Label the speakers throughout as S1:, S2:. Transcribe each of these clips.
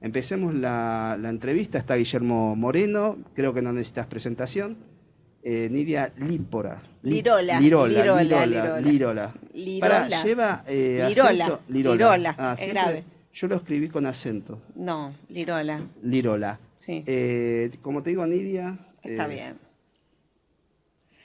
S1: empecemos la, la entrevista. Está Guillermo Moreno, creo que no necesitas presentación. Eh, Nidia Lípora. Li-
S2: Lirola,
S1: Lirola.
S2: Lirola,
S1: Lirola.
S2: Lirola.
S1: Lirola.
S2: Lirola.
S1: Pará, lleva eh,
S2: Lirola,
S1: acento. Lirola.
S2: Lirola,
S1: Ah,
S2: es
S1: siempre-
S2: grave.
S1: Yo lo escribí con acento.
S2: No, Lirola.
S1: Lirola.
S2: Sí.
S1: Eh, como te digo, Nidia.
S2: Está
S1: eh,
S2: bien.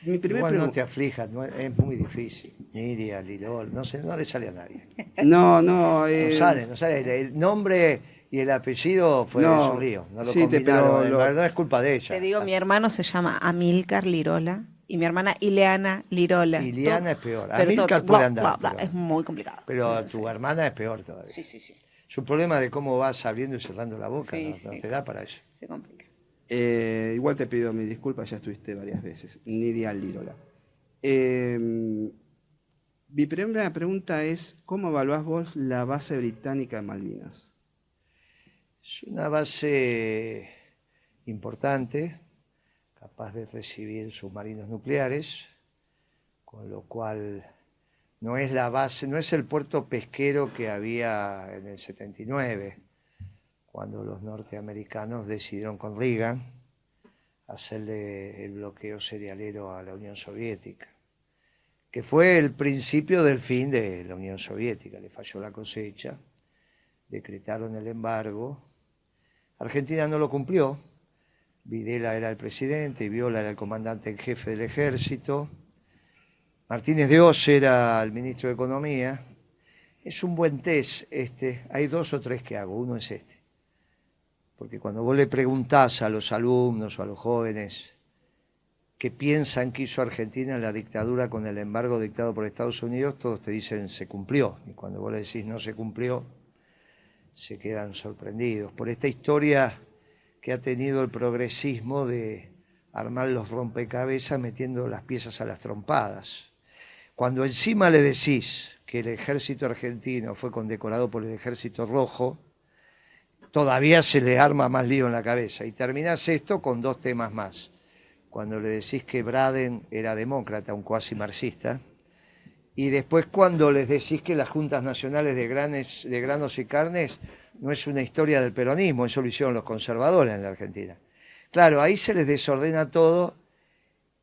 S1: Mi primer
S3: Igual no te aflijas, no es, muy difícil. Nidia, Lilol, no sé, no le sale a nadie.
S1: No, no. eh,
S3: No sale, no sale. El, el nombre y el apellido fue
S1: No,
S3: un lío. No lo
S1: sí, te- pero lo-
S3: verdad es culpa de ella.
S2: Te digo, mi hermano se llama Amílcar Lirola y mi hermana Ileana Lirola.
S3: Iliana
S2: Todo-
S3: es peor.
S2: todo-
S3: puede andar,
S2: bla, bla,
S3: pero-
S2: Es muy complicado.
S3: Pero tu hermana es peor todavía.
S2: Sí, sí, sí.
S3: Es un problema de cómo vas abriendo y cerrando la boca.
S2: Sí,
S3: no, te da para eso.
S2: Se complica.
S1: Eh, igual te pido mi disculpa, ya estuviste varias veces. Nidia Lirola. Eh, mi primera pregunta es: ¿cómo evaluás vos la base británica de Malvinas?
S3: Es una base importante, capaz de recibir submarinos nucleares, con lo cual no es la base, no es el puerto pesquero que había en el 79, cuando los norteamericanos decidieron con Reagan hacerle el bloqueo cerealero a la Unión Soviética, que fue el principio del fin de la Unión Soviética, le falló la cosecha, decretaron el embargo, Argentina no lo cumplió, Videla era el presidente Viola era el comandante en jefe del ejército, Martínez de Oz era el ministro de Economía. Es un buen test este, hay dos o tres que hago, uno es este. Porque cuando vos le preguntás a los alumnos o a los jóvenes qué piensan que hizo Argentina en la dictadura con el embargo dictado por Estados Unidos, todos te dicen se cumplió. Y cuando vos le decís no se cumplió, se quedan sorprendidos por esta historia que ha tenido el progresismo de armar los rompecabezas metiendo las piezas a las trompadas. Cuando encima le decís que el ejército argentino fue condecorado por el ejército rojo, todavía se le arma más lío en la cabeza. Y terminás esto con dos temas más. Cuando le decís que Braden era demócrata, un cuasi marxista, y después cuando les decís que las juntas nacionales de, granes, de granos y carnes no es una historia del peronismo, eso lo hicieron los conservadores en la Argentina. Claro, ahí se les desordena todo,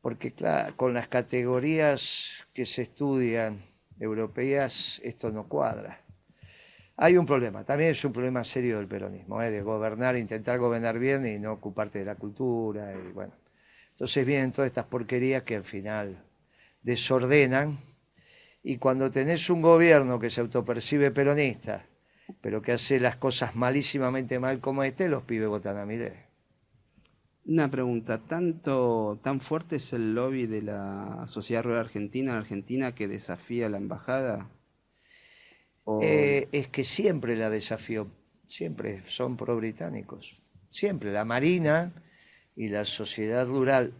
S3: porque con las categorías que se estudian europeas esto no cuadra. Hay un problema, también es un problema serio del peronismo, ¿eh? de gobernar, intentar gobernar bien y no ocuparte de la cultura. Y bueno. Entonces vienen todas estas porquerías que al final desordenan y cuando tenés un gobierno que se autopercibe peronista, pero que hace las cosas malísimamente mal como este, los pibes votan a Milei.
S1: Una pregunta: ¿tanto, ¿tan fuerte es el lobby de la Sociedad Rural Argentina en Argentina que desafía a la embajada? O-
S3: Eh, es que siempre la desafío, siempre son pro-británicos. Siempre la Marina y la sociedad rural,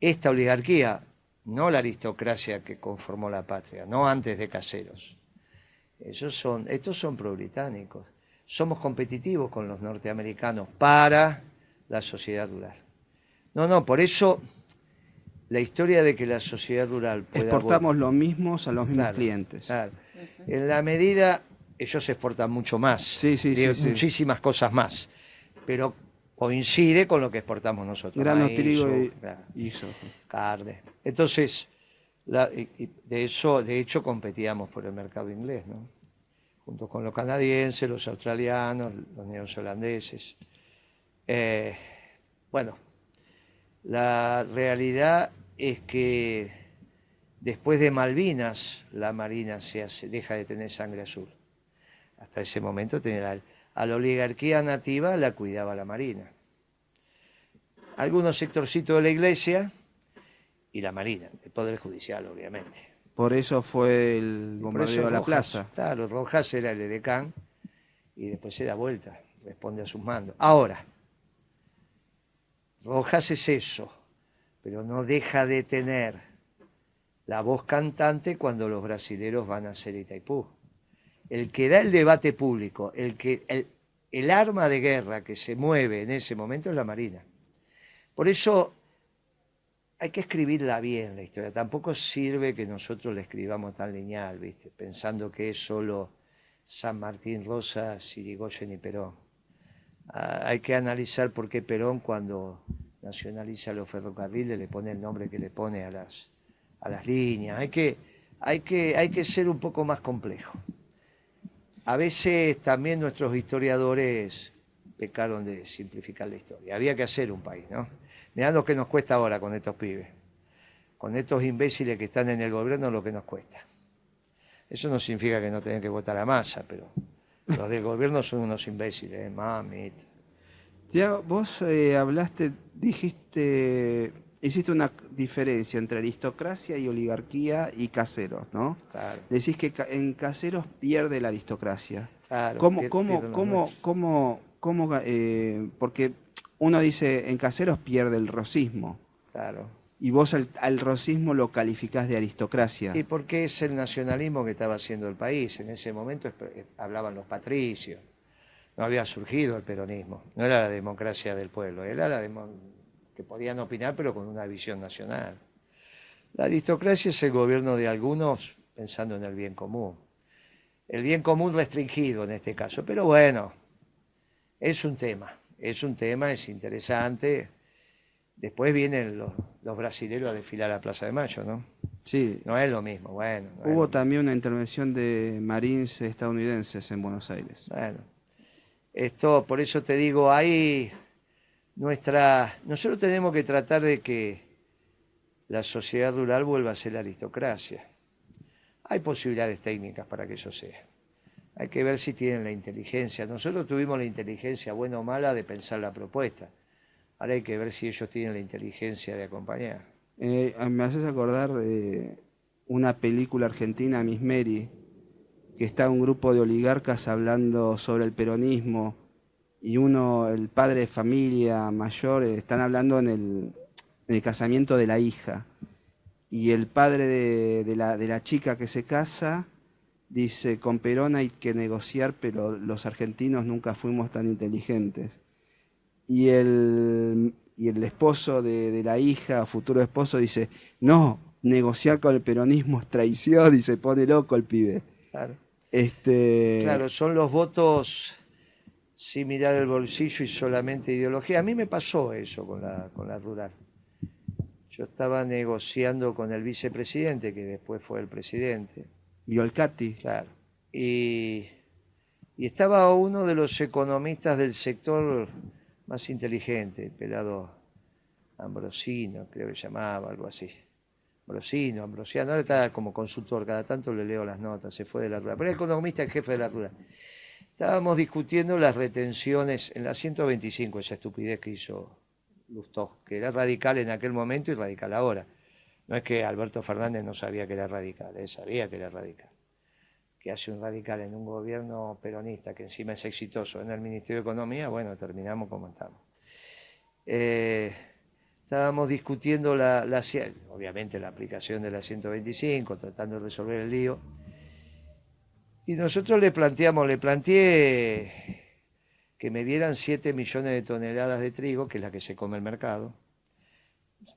S3: esta oligarquía, no la aristocracia que conformó la patria, no antes de Caseros. Esos son, estos son pro-británicos. Somos competitivos con los norteamericanos para la sociedad rural. No, no, por eso la historia de que la sociedad rural pueda
S1: exportamos los mismos a los mismos
S3: Claro,
S1: clientes.
S3: Claro. En la medida, ellos exportan mucho más.
S1: Sí, sí,
S3: de
S1: sí, sí.
S3: Muchísimas cosas más. Pero coincide con lo que exportamos nosotros.
S1: Grano,
S3: maíz,
S1: trigo y,
S3: claro,
S1: y soja.
S3: carne. Entonces, de eso, de hecho, competíamos por el mercado inglés, ¿no? Junto con los canadienses, los australianos, los neozelandeses. Eh, bueno, la realidad es que después de Malvinas la Marina se deja de tener sangre azul. Hasta ese momento tenía a la oligarquía nativa la cuidaba la Marina. Algunos sectorcitos de la iglesia y la Marina, el Poder Judicial, obviamente.
S1: Por eso fue el bombardeo de la
S3: Rojas,
S1: plaza.
S3: Claro, Rojas era el edecán y después se da vuelta, responde a sus mandos. Ahora, Rojas es eso, pero no deja de tener la voz cantante cuando los brasileros van a hacer Itaipú. El que da el debate público, el, que, el, el arma de guerra que se mueve en ese momento es la Marina. Por eso hay que escribirla bien la historia. Tampoco sirve que nosotros la escribamos tan lineal, ¿viste? pensando que es solo San Martín, Rosas, Irigoyen y Perón. Ah, hay que analizar por qué Perón cuando nacionaliza los ferrocarriles le pone el nombre que le pone a las, a las líneas. Hay que, hay, que, hay que ser un poco más complejo. A veces también nuestros historiadores pecaron de simplificar la historia. Había que hacer un país, ¿no? Mirá lo que nos cuesta ahora con estos pibes, con estos imbéciles que están en el gobierno, lo que nos cuesta. Eso no significa que no tengan que votar a masa, pero los del gobierno son unos imbéciles, ¿eh? mami.
S1: Ya, vos eh, hablaste, dijiste, hiciste una diferencia entre aristocracia y oligarquía y caseros, ¿no?
S3: Claro.
S1: Decís que en caseros pierde la aristocracia.
S3: Claro,
S1: ¿Cómo, cómo, cómo, cómo, cómo, eh, porque uno dice en caseros pierde el rosismo
S3: Claro.
S1: y vos al, al rosismo lo calificás de aristocracia.
S3: Y porque es el nacionalismo que estaba haciendo el país. En ese momento eh, hablaban los patricios. No había surgido el peronismo. No era la democracia del pueblo. Era la que podían opinar, pero con una visión nacional. La aristocracia es el gobierno de algunos pensando en el bien común. El bien común restringido en este caso. Pero bueno, es un tema. Es un tema, es interesante. Después vienen los, los brasileños a desfilar a la Plaza de Mayo, ¿no?
S1: Sí.
S3: No es lo mismo, bueno. no
S1: Hubo
S3: mismo.
S1: también una intervención de marines estadounidenses en Buenos Aires.
S3: Bueno, esto, por eso te digo, hay nuestra. Nosotros tenemos que tratar de que la sociedad rural vuelva a ser la aristocracia. Hay posibilidades técnicas para que eso sea. Hay que ver si tienen la inteligencia. Nosotros tuvimos la inteligencia, buena o mala, de pensar la propuesta. Ahora hay que ver si ellos tienen la inteligencia de acompañar.
S1: Eh, me haces acordar de una película argentina, Miss Mary, que está un grupo de oligarcas hablando sobre el peronismo y uno, el padre de familia mayor, eh, están hablando en el, en el casamiento de la hija. Y el padre de la chica que se casa dice, con Perón hay que negociar, pero los argentinos nunca fuimos tan inteligentes. Y el, y el esposo de, de la hija, futuro esposo, dice, no, negociar con el peronismo es traición y se pone loco el pibe.
S3: Claro.
S1: Este,
S3: Claro, son los votos sin mirar el bolsillo y solamente ideología. A mí me pasó eso con la, con la rural. Yo estaba negociando con el vicepresidente, que después fue el presidente, Claro. Y, estaba uno de los economistas del sector más inteligente, el pelado Ambrosino, creo que llamaba, algo así. Ambrosino, Ambrosiano, ahora está como consultor, cada tanto le leo las notas, se fue de la rural. Pero el economista es jefe de la rural. Estábamos discutiendo las retenciones en la 125, esa estupidez que hizo Lustó, que era radical en aquel momento y radical ahora. No es que Alberto Fernández no sabía que era radical, él sabía que era radical. Que hace un radical en un gobierno peronista que encima es exitoso en el Ministerio de Economía, bueno, terminamos como estamos. Eh, estábamos discutiendo la, obviamente la aplicación de la 125, tratando de resolver el lío. Y nosotros le planteamos, le planteé que me dieran 7 millones de toneladas de trigo, que es la que se come el mercado.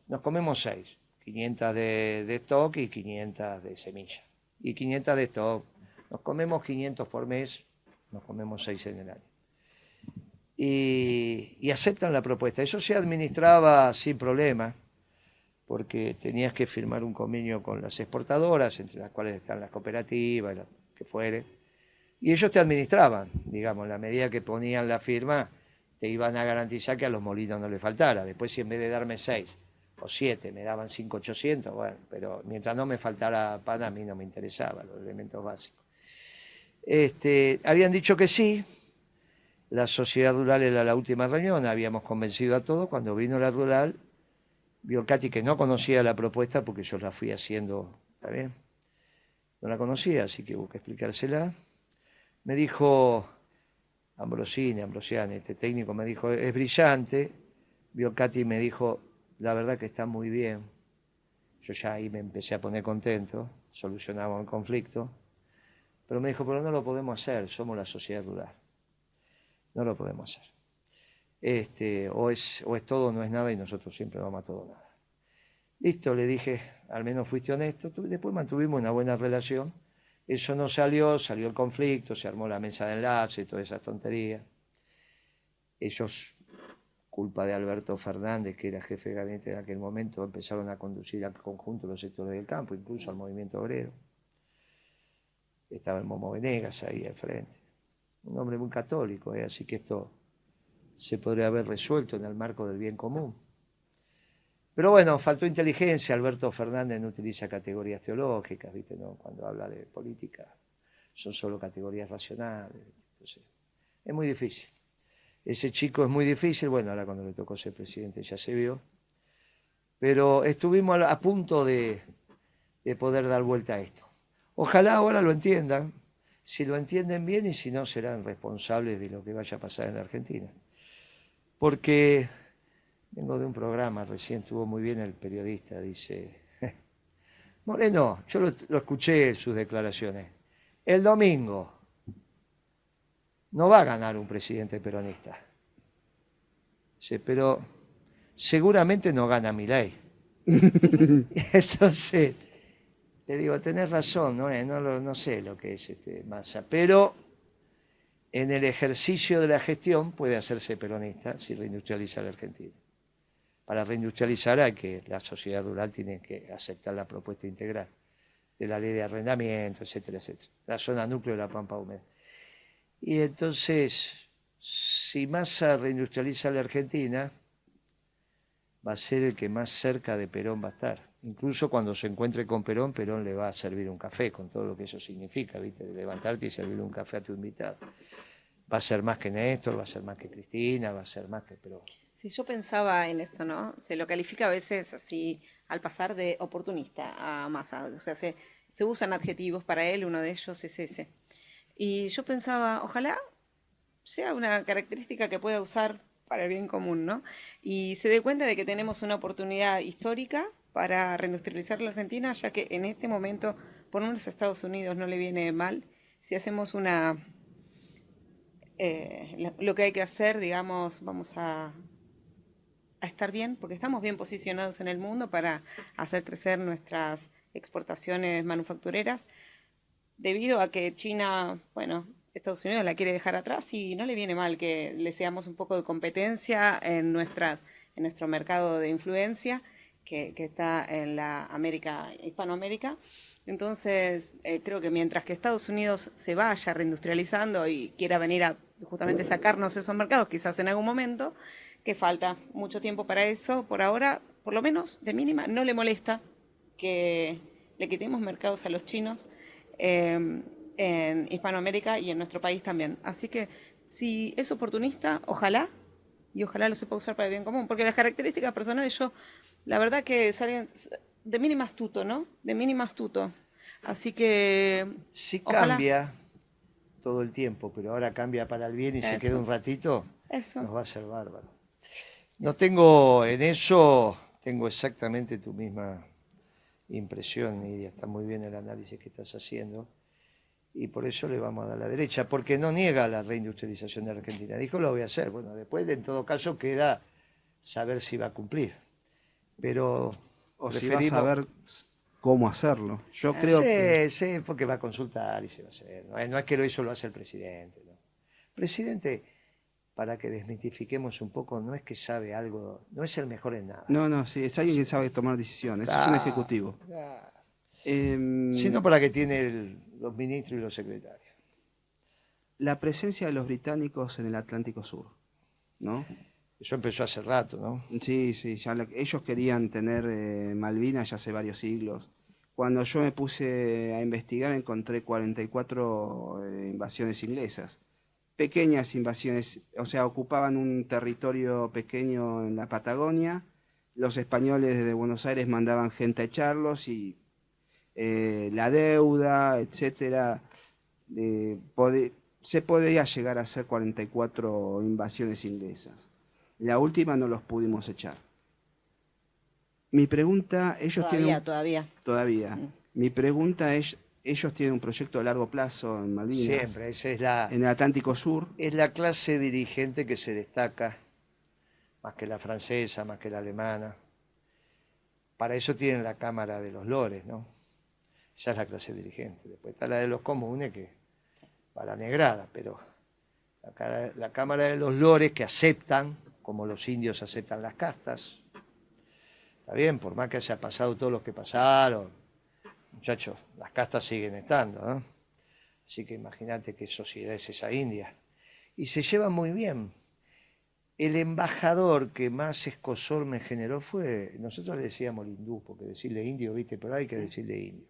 S3: Nos comemos 6, 500 de, de stock y 500 de semilla. Y 500 de stock. Nos comemos 500 por mes, nos comemos 6 en el año. Y, aceptan la propuesta. Eso se administraba sin problema, porque tenías que firmar un convenio con las exportadoras, entre las cuales están las cooperativas, lo que fuere y ellos te administraban, digamos, la medida que ponían la firma, te iban a garantizar que a los molinos no le faltara. Después, si en vez de darme seis o siete me daban cinco ochocientos, bueno, pero mientras no me faltara pan, a mí no me interesaba, los elementos básicos. Este, habían dicho que sí, la sociedad rural era la última reunión, habíamos convencido a todos, cuando vino la rural, Biolcati, que no conocía la propuesta porque yo la fui haciendo, ¿está? No la conocía, así que hubo que explicársela me dijo Ambrosini, Ambrosiani, este técnico me dijo, es brillante. Biocati me dijo, la verdad que está muy bien. Yo ya ahí me empecé a poner contento, solucionamos el conflicto. Pero me dijo, pero no lo podemos hacer, somos la sociedad rural. No lo podemos hacer. Este, o, es, o es todo no es nada y nosotros siempre vamos a todo nada. Listo, le dije, al menos fuiste honesto. Después mantuvimos una buena relación. Eso no salió, salió el conflicto, se armó la mesa de enlace, todas esas tonterías. ellos, culpa de Alberto Fernández, que era jefe de gabinete en aquel momento, empezaron a conducir al conjunto de los sectores del campo, incluso al movimiento obrero. Estaba el Momo Venegas ahí al frente. Un hombre muy católico, ¿eh? así que esto se podría haber resuelto en el marco del bien común. Pero bueno, faltó inteligencia. Alberto Fernández no utiliza categorías teológicas, ¿viste? No, cuando habla de política son solo categorías racionales. Entonces, es muy difícil. Ese chico es muy difícil. Bueno, ahora cuando le tocó ser presidente ya se vio. Pero estuvimos a punto de, de poder dar vuelta a esto. Ojalá ahora lo entiendan. Si lo entienden bien y si no, serán responsables de lo que vaya a pasar en la Argentina porque vengo de un programa, recién estuvo muy bien el periodista, dice, Moreno, yo lo, escuché en sus declaraciones, el domingo no va a ganar un presidente peronista, dice, pero seguramente no gana mi ley. Entonces, le digo, tenés razón, no, no, no sé lo que es este masa, pero en el ejercicio de la gestión puede hacerse peronista si reindustrializa la Argentina. Para reindustrializar hay que la sociedad rural tiene que aceptar la propuesta integral de la ley de arrendamiento, etcétera, etcétera. La zona núcleo de la pampa húmeda. Y entonces, si Massa reindustrializa la Argentina, va a ser el que más cerca de Perón va a estar. Incluso cuando se encuentre con Perón, Perón le va a servir un café, con todo lo que eso significa, ¿viste? De levantarte y servirle un café a tu invitado. Va a ser más que Néstor, va a ser más que Cristina, va a ser más que Perón.
S2: Sí, yo pensaba en eso, ¿no? Se lo califica a veces así, al pasar de oportunista a masa. O sea, se, se usan adjetivos para él, uno de ellos es ese. Y yo pensaba, ojalá sea una característica que pueda usar para el bien común, ¿no? Y se dé cuenta de que tenemos una oportunidad histórica para reindustrializar la Argentina, ya que en este momento, por lo menos a Estados Unidos no le viene mal si hacemos una... Eh, lo que hay que hacer, digamos, vamos a, a estar bien, porque estamos bien posicionados en el mundo para hacer crecer nuestras exportaciones manufactureras, debido a que China, bueno, Estados Unidos la quiere dejar atrás y no le viene mal que le seamos un poco de competencia en, nuestras, en nuestro mercado de influencia que, está en la América, Hispanoamérica. Entonces, eh, creo que mientras que Estados Unidos se vaya reindustrializando y quiera venir a justamente sacarnos esos mercados, quizás en algún momento, que falta mucho tiempo para eso, por ahora, por lo menos de mínima, no le molesta que le quitemos mercados a los chinos. Eh, en Hispanoamérica y en nuestro país también. Así que si es oportunista, ojalá, y ojalá lo sepa usar para el bien común, porque las características personales yo, la verdad que salen de mínima astuto, ¿no? De mínima astuto. Así que...
S3: Si cambia todo el tiempo, pero ahora cambia para el bien y se queda un ratito, eso. nos va a ser bárbaro. No tengo en eso, tengo exactamente tu misma impresión, y está muy bien el análisis que estás haciendo y por eso le vamos a dar la derecha, porque no niega la reindustrialización de Argentina. Dijo, lo voy a hacer. Bueno, después, en todo caso, queda saber si va a cumplir. Pero
S1: o si va a saber cómo hacerlo. Yo creo
S3: sí,
S1: que...
S3: Sí, porque va a consultar y se va a hacer. No es, que lo hizo, lo hace el presidente. ¿no? Presidente, para que desmitifiquemos un poco, no es que sabe algo, no es el mejor en nada.
S1: No, no, sí, es alguien que sabe tomar decisiones, es un ejecutivo.
S3: Em, Sino para que tiene los ministros y los secretarios.
S1: La presencia de los británicos en el Atlántico Sur, ¿no?
S3: Eso empezó hace rato, ¿no?
S1: Sí, sí, ellos querían tener eh, Malvinas ya hace varios siglos. Cuando yo me puse a investigar encontré 44 eh, invasiones inglesas. Pequeñas invasiones, o sea, ocupaban un territorio pequeño en la Patagonia. Los españoles desde Buenos Aires mandaban gente a echarlos y eh, la deuda, etcétera, se podía llegar a hacer 44 invasiones inglesas. La última no los pudimos echar. Mi pregunta, ellos
S2: todavía,
S1: tienen...
S2: Todavía,
S1: todavía. Mm. Mi pregunta es, ellos tienen un proyecto a largo plazo en Malvinas.
S3: Siempre, esa es la...
S1: En el Atlántico Sur.
S3: Es la clase dirigente que se destaca, más que la francesa, más que la alemana. Para eso tienen la Cámara de los Lores, ¿no? Esa es la clase dirigente. Después está la de los comunes que va la negrada, pero la, Cámara de los Lores que aceptan, como los indios aceptan las castas. Está bien, por más que haya pasado todo lo que pasaron, muchachos, las castas siguen estando, ¿no? Así que imagínate qué sociedad es esa India. Y se llevan muy bien. El embajador que más escosor me generó fue, nosotros le decíamos el hindú, porque decirle indio, viste, pero hay que decirle indio.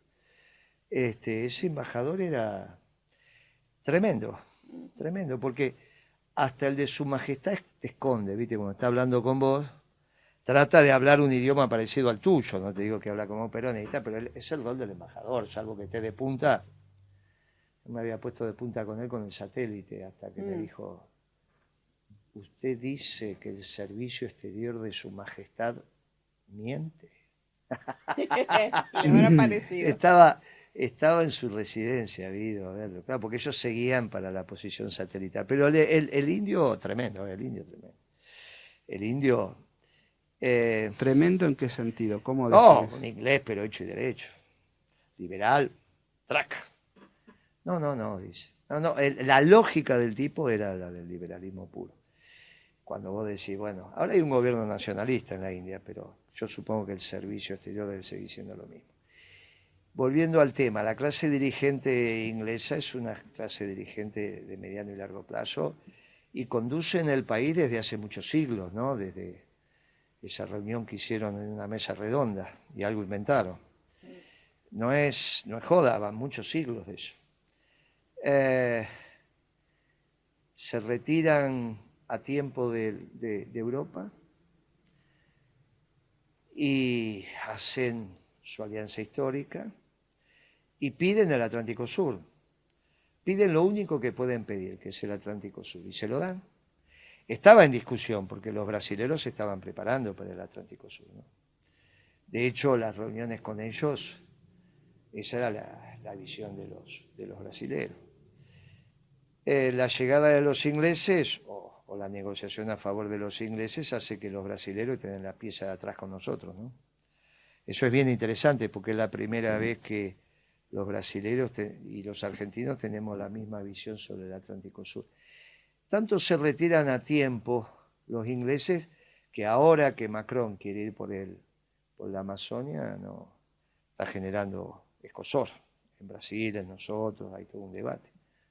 S3: Este, ese embajador era tremendo, tremendo, porque hasta el de su majestad te esconde, viste, cuando está hablando con vos, trata de hablar un idioma parecido al tuyo, no te digo que habla como peronista, pero es el rol del embajador, salvo que esté de punta. Yo me había puesto de punta con él con el satélite, hasta que me mm. dijo, usted dice que el servicio exterior de su majestad miente. Estaba, estaba en su residencia, habido, verlo, claro, porque ellos seguían para la posición satelital. Pero el, indio, tremendo, el indio tremendo. El indio...
S1: Eh, ¿Tremendo en qué sentido? ¿Cómo
S3: No, en inglés, pero hecho y derecho. Liberal, track. No, no, no, dice. No, no, la lógica del tipo era la del liberalismo puro cuando vos decís, bueno, ahora hay un gobierno nacionalista en la India, pero yo supongo que el servicio exterior debe seguir siendo lo mismo. Volviendo al tema, la clase dirigente inglesa es una clase dirigente de mediano y largo plazo y conduce en el país desde hace muchos siglos, ¿no? Desde esa reunión que hicieron en una mesa redonda y algo inventaron. No es, no es joda, van muchos siglos de eso. Eh, se retiran a tiempo de, Europa y hacen su alianza histórica y piden el Atlántico Sur. Piden lo único que pueden pedir, que es el Atlántico Sur, y se lo dan. Estaba en discusión porque los brasileros se estaban preparando para el Atlántico Sur. De hecho, las reuniones con ellos, esa era la, visión de los, de los brasileros. Eh, la llegada de los ingleses, o la negociación a favor de los ingleses hace que los brasileños estén la pieza de atrás con nosotros. ¿no? Eso es bien interesante porque es la primera vez que los brasileños y los argentinos tenemos la misma visión sobre el Atlántico Sur. Tanto se retiran a tiempo los ingleses que ahora que Macron quiere ir por, el, por la Amazonia, no, está generando escosor. En Brasil, en nosotros, hay todo un debate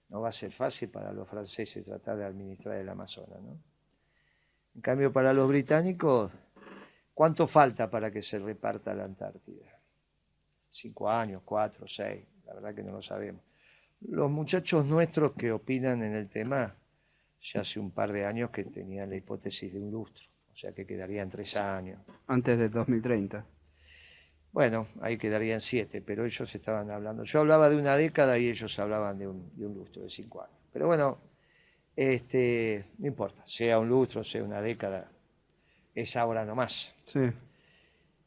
S3: no va a ser fácil para los franceses tratar de administrar el Amazonas. ¿no? En cambio, para los británicos, ¿cuánto falta para que se reparta la Antártida? Cinco años, cuatro, seis, la verdad que no lo sabemos. Los muchachos nuestros que opinan en el tema, ya hace un par de años que tenían la hipótesis de un lustro, o sea que quedarían tres años.
S1: Antes de 2030.
S3: Bueno, ahí quedarían siete, pero ellos estaban hablando. Yo hablaba de una década y ellos hablaban de un, lustro de cinco años. Pero bueno, este, no importa, sea un lustro, sea una década, es ahora nomás. Sí.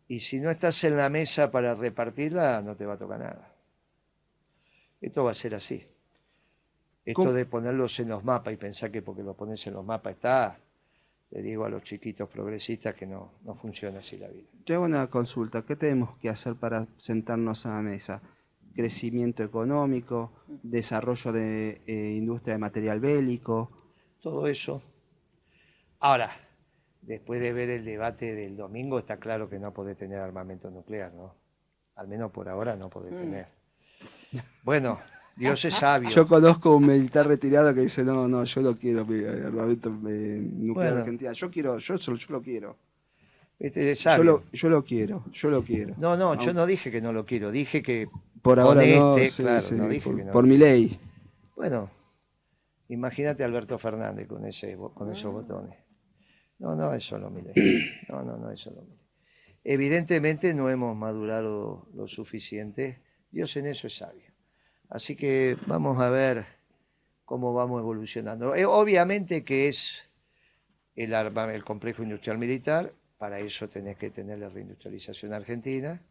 S3: Y si no estás en la mesa para repartirla, no te va a tocar nada. Esto va a ser así. Esto de ponerlos en los mapas y pensar que porque lo pones en los mapas está, le digo a los chiquitos progresistas que no, no funciona así la vida.
S1: Yo hago una consulta, ¿qué tenemos que hacer para sentarnos a la mesa? Crecimiento económico, desarrollo de eh, industria de material bélico.
S3: Todo eso. Ahora, después de ver el debate del domingo, está claro que no podés tener armamento nuclear, ¿no? Al menos por ahora no podés mm. tener. Bueno, Dios es sabio.
S1: Yo conozco un militar retirado que dice, no, no, yo lo quiero, el armamento eh, nuclear de Argentina. Yo quiero, yo, yo lo quiero.
S3: Este yo, lo,
S1: yo lo quiero, yo lo quiero.
S3: No, no, yo no dije que no lo quiero, dije que
S1: por ahora no, este, claro, no dije por, que no. Por mi ley.
S3: Bueno, imagínate a Alberto Fernández con ese con esos botones. No, no es solo mi ley. No, no, no es solo mi ley. Evidentemente no hemos madurado lo suficiente. Dios en eso es sabio. Así que vamos a ver cómo vamos evolucionando. Eh, obviamente que es el, el complejo industrial militar, para eso tenés que tener la reindustrialización argentina,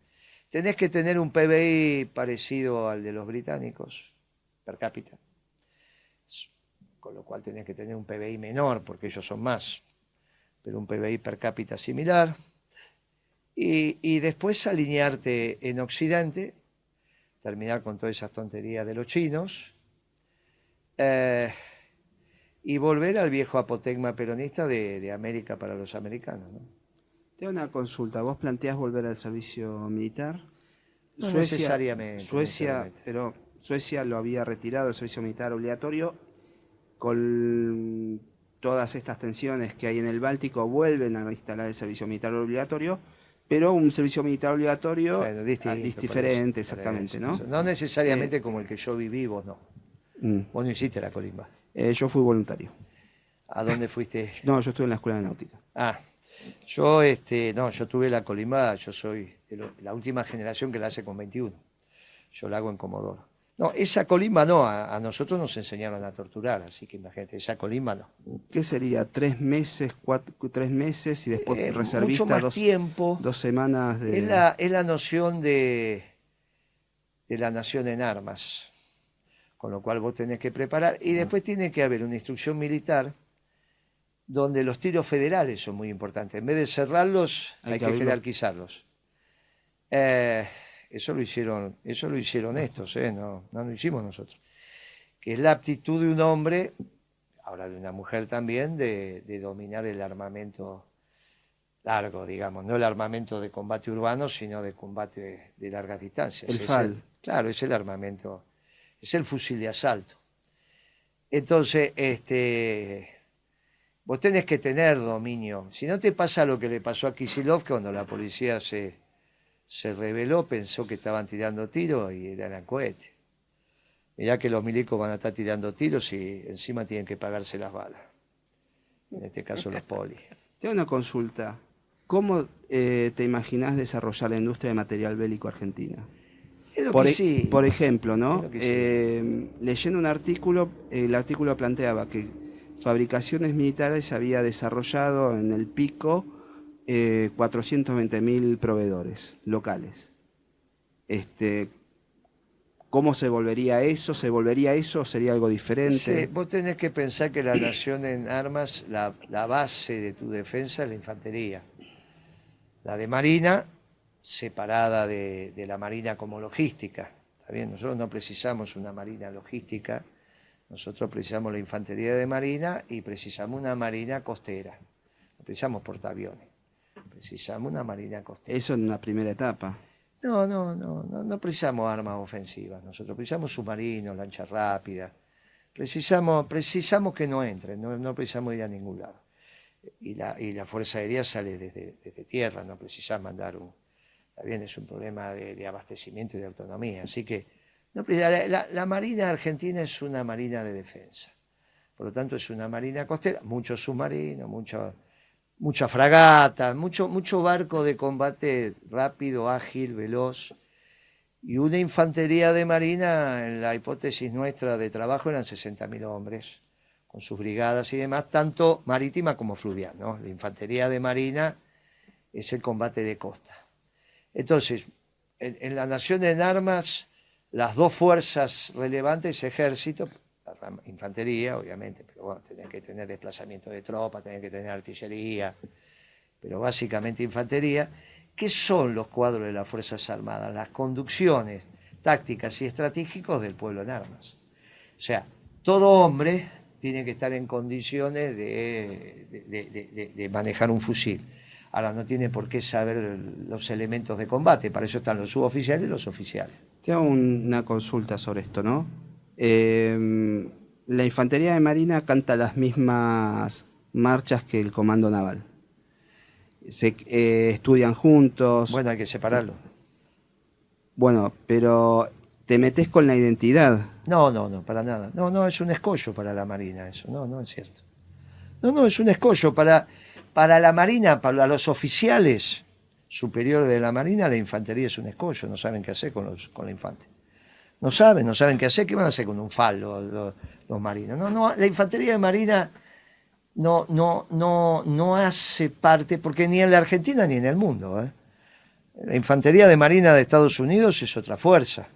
S3: tenés que tener un PBI parecido al de los británicos, per cápita, con lo cual tenés que tener un PBI menor, porque ellos son más, pero un PBI per cápita similar, y, y después alinearte en Occidente terminar con todas esas tonterías de los chinos. Eh, y volver al viejo apotegma peronista de, de América para los americanos. ¿no?
S1: Tengo una consulta. ¿Vos planteás volver al servicio militar?
S3: No necesariamente,
S1: Suecia,
S3: necesariamente.
S1: pero Suecia lo había retirado el servicio militar obligatorio. Con todas estas tensiones que hay en el Báltico, vuelven a instalar el servicio militar obligatorio, pero un servicio militar obligatorio
S3: Bueno, distinto,
S1: ah, dis-
S3: eso,
S1: diferente, exactamente,
S3: eso,
S1: ¿no?
S3: eso. No necesariamente como el que yo viví, vos no.
S1: Mm.
S3: Vos no hiciste la colimba.
S1: Eh, yo fui voluntario.
S3: ¿A dónde fuiste?
S1: No, yo estuve en la escuela de náutica.
S3: Ah, yo, este, no, yo tuve la colimba, yo soy de lo- la última generación que la hace con 21. Yo la hago en Comodoro. No, esa colimba no, a, a nosotros nos enseñaron a torturar, así que imagínate, esa colimba no.
S1: ¿Qué sería? ¿Tres meses, cuatro, tres meses y después
S3: Eh,
S1: reservista
S3: mucho más
S1: dos,
S3: tiempo.
S1: dos semanas de...
S3: Es la, es la noción de, de la nación en armas, con lo cual vos tenés que preparar. Y después tiene que haber una instrucción militar donde los tiros federales son muy importantes. En vez de cerrarlos,
S1: Hay
S3: hay,
S1: que
S3: que, jerarquizarlos. Eh, eso lo hicieron, eso lo hicieron estos, ¿eh? no, no lo hicimos nosotros. Que es la aptitud de un hombre, ahora de una mujer también, de, de dominar el armamento largo, digamos, no el armamento de combate urbano, sino de combate de largas distancias.
S1: El
S3: Es
S1: FAL.
S3: claro, es el armamento, es el fusil de asalto. Entonces, este, vos tenés que tener dominio. Si no te pasa lo que le pasó a Kisilov, que cuando la policía se, se reveló, pensó que estaban tirando tiros y eran cohetes. Mirá que los milicos van a estar tirando tiros y encima tienen que pagarse las balas. En este caso los polis.
S1: Tengo una consulta. ¿Cómo eh, te imaginás desarrollar la industria de material bélico argentina?
S3: Es lo
S1: Por,
S3: que
S1: e-
S3: sí.
S1: por ejemplo, ¿no?
S3: Sí.
S1: Eh, leyendo un artículo, el artículo planteaba que fabricaciones militares se había desarrollado en el pico eh, 420.000 proveedores locales. Este, ¿Cómo se volvería eso? ¿Se volvería eso o sería algo diferente?
S3: Sí, vos tenés que pensar que la nación en armas, la, base de tu defensa es la infantería. La de Marina, separada de, la Marina como logística. ¿Está? Nosotros no precisamos una Marina logística, nosotros precisamos la infantería de Marina y precisamos una Marina costera. Precisamos portaaviones, precisamos una Marina costera.
S1: Eso en una primera etapa.
S3: No, no, no, no, no precisamos armas ofensivas. Nosotros precisamos submarinos, lanchas rápidas. Precisamos, precisamos que no entren, no, no precisamos ir a ningún lado. Y la, y la Fuerza Aérea sale desde, desde tierra, no precisamos mandar un. Bien, es un problema de, de abastecimiento y de autonomía. Así que no la, la- la Marina Argentina es una Marina de defensa. Por lo tanto, es una Marina costera, muchos submarinos, mucho, mucha fragata, mucho, mucho barco de combate rápido, ágil, veloz. Y una infantería de marina, en la hipótesis nuestra de trabajo, eran 60.000 hombres, con sus brigadas y demás, tanto marítima como fluvial. La infantería de marina es el combate de costa. Entonces, en, en la nación en armas, las dos fuerzas relevantes, ejército, infantería, obviamente, pero bueno, tenés que tener desplazamiento de tropas, tenés que tener artillería, pero básicamente infantería. ¿Qué son los cuadros de las Fuerzas Armadas? Las conducciones tácticas y estratégicos del pueblo en armas. O sea, todo hombre tiene que estar en condiciones de, de- manejar un fusil. Ahora, no tiene por qué saber los elementos de combate, para eso están los suboficiales y los oficiales.
S1: Te hago un- una consulta sobre esto, ¿no? Eh, la infantería de marina canta las mismas marchas que el comando naval. Se eh, estudian juntos.
S3: Bueno, hay que separarlo.
S1: Bueno, pero te metes con la identidad.
S3: No, no, no, para nada. No, no, es un escollo para la Marina eso. No, no es cierto. No, no, es un escollo para, para la Marina, para los oficiales superiores de la Marina, la infantería es un escollo. No saben qué hacer con los, con la infante. No saben, no saben qué hacer. ¿Qué van a hacer con un fal los, los- los marinos? No, no, la infantería de Marina no, no, no, no hace parte, porque ni en la Argentina ni en el mundo. ¿eh? La infantería de Marina de Estados Unidos es otra fuerza.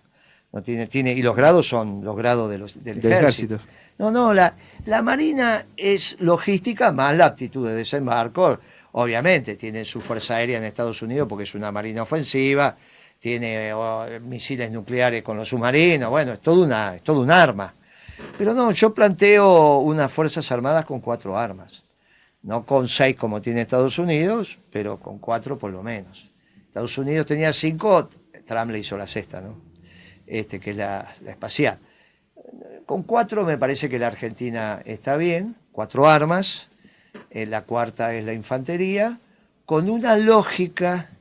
S3: No tiene, tiene, y los grados son los grados de los, del,
S1: Del
S3: ejército.
S1: ejército.
S3: No, no, la, la Marina es logística más la aptitud de desembarco. Obviamente, tiene su fuerza aérea en Estados Unidos porque es una marina ofensiva, tiene misiles nucleares con los submarinos, bueno, es todo, una, es todo un arma. Pero no, yo planteo unas Fuerzas Armadas con cuatro armas. No con seis como tiene Estados Unidos, pero con cuatro por lo menos. Estados Unidos tenía cinco, Trump le hizo la sexta, ¿no? Este, que es la, la espacial. Con cuatro me parece que la Argentina está bien, cuatro armas, eh, la cuarta es la infantería, con una lógica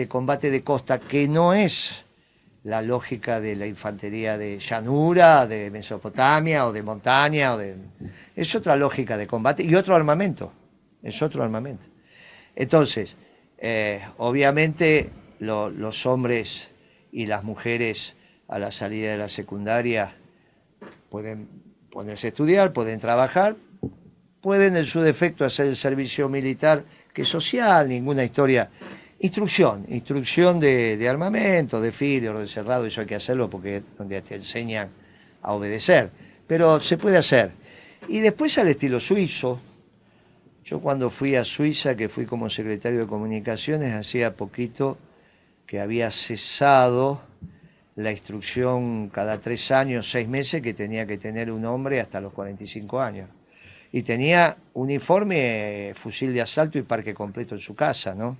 S3: de combate de costa que no es la lógica de la infantería de llanura, de Mesopotamia o de montaña, o de... es otra lógica de combate y otro armamento, es otro armamento. Entonces, eh, obviamente los hombres y las mujeres a la salida de la secundaria pueden ponerse a estudiar, pueden trabajar, pueden en su defecto hacer el servicio militar, que es social, ninguna historia Instrucción, instrucción de, armamento, de filo, de cerrado, eso hay que hacerlo porque es donde te enseñan a obedecer. Pero se puede hacer. Y después al estilo suizo. Yo cuando fui a Suiza, que fui como secretario de comunicaciones, hacía poquito que había cesado la instrucción cada tres años, seis meses, que tenía que tener un hombre hasta los 45 años. Y tenía uniforme, fusil de asalto y parque completo en su casa, ¿no?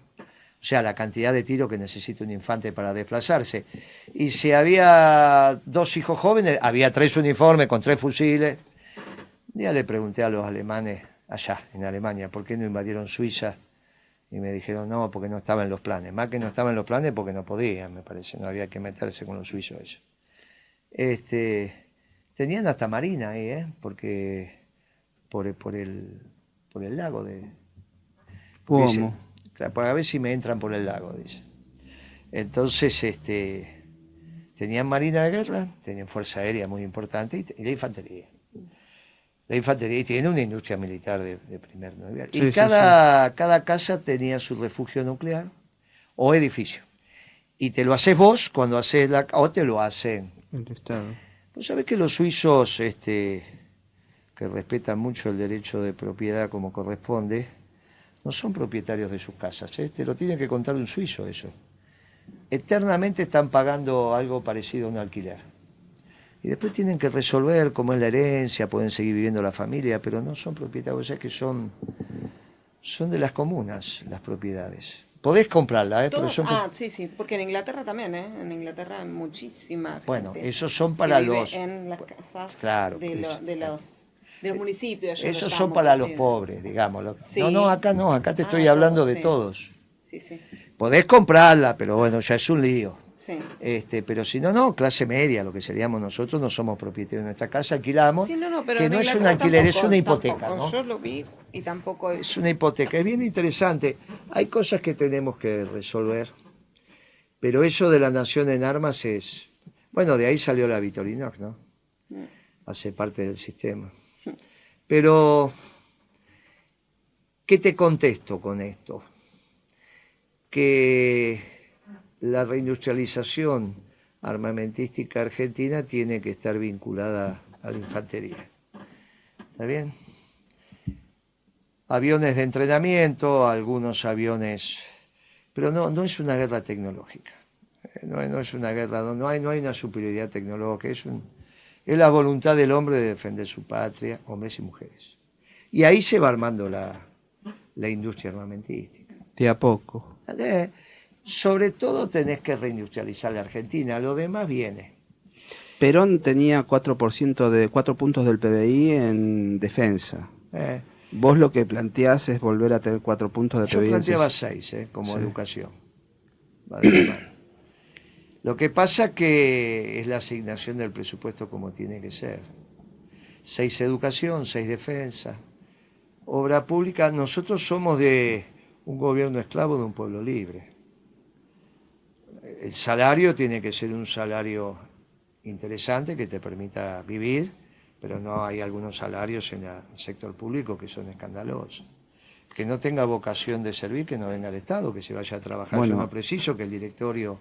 S3: O sea, la cantidad de tiro que necesita un infante para desplazarse. Y si había dos hijos jóvenes, había tres uniformes con tres fusiles. Un día le pregunté a los alemanes allá, en Alemania, ¿por qué no invadieron Suiza? Y me dijeron, no, porque no estaba en los planes. Más que no estaba en los planes porque no podían, me parece, no había que meterse con los suizos eso. Este, tenían hasta marina ahí, ¿eh? Porque por, por, el, por el lago de...
S1: ¿Cómo?
S3: Para ver si me entran por el lago, dice. Entonces, este, tenían marina de guerra, tenían fuerza aérea muy importante y, la infantería. La infantería, y tiene una industria militar de, primer nivel. y cada, cada casa tenía su refugio nuclear o edificio. Y te lo haces vos cuando haces la... o te lo hacen.
S1: El Estado.
S3: Sabes que los suizos, este, que respetan mucho el derecho de propiedad como corresponde, no son propietarios de sus casas. ¿eh? Te lo tiene que contar un suizo eso. Eternamente están pagando algo parecido a un alquiler. Y después tienen que resolver cómo es la herencia, pueden seguir viviendo la familia, pero no son propietarios, o sea que son, son de las comunas las propiedades. Podés comprarla, ¿eh?
S2: Pero son... Ah, sí, sí, porque en Inglaterra también, ¿eh? En Inglaterra hay muchísimas.
S3: Bueno, esos son para los...
S2: En las casas
S3: claro,
S2: de los de los municipios.
S3: Esos son para los pobres, digamos. No, no, acá no, acá te ah, estoy hablando de todos.
S2: Sí, sí.
S3: Podés comprarla, pero bueno, ya es un lío. Sí. Este, pero si no, no, clase media, lo que seríamos nosotros, no somos propietarios de nuestra casa, alquilamos,
S2: sí, no, no, pero
S3: que no es un alquiler, es una hipoteca.
S2: ¿no? Yo lo vi y tampoco es...
S3: Es una hipoteca, es bien interesante. Hay cosas que tenemos que resolver, pero eso de la nación en armas es... Bueno, de ahí salió la Vitorinox, ¿no? Mm. Hace parte del sistema. Pero, ¿qué te contesto con esto? Que la reindustrialización armamentística argentina tiene que estar vinculada a la infantería. ¿Está bien? Aviones de entrenamiento, algunos aviones, pero no, no es una guerra tecnológica. No, no es una guerra, no hay, no hay una superioridad tecnológica, es un, es la voluntad del hombre de defender su patria, hombres y mujeres. Y ahí se va armando la, industria armamentística.
S1: De a poco.
S3: Eh, sobre todo tenés que reindustrializar la Argentina, lo demás viene.
S1: Perón tenía 4%, de, 4 puntos del PBI en defensa. Eh. Vos lo que planteás es volver a tener 4 puntos de PBI.
S3: Yo planteaba 6 eh, como educación. Lo que pasa que es la asignación del presupuesto como tiene que ser. Seis educación, seis defensa. Obra pública, nosotros somos de un gobierno esclavo de un pueblo libre. El salario tiene que ser un salario interesante que te permita vivir, pero no hay algunos salarios en el sector público que son escandalosos. Que no tenga vocación de servir, que no venga al Estado, que se vaya a trabajar. Bueno, Yo no preciso que el directorio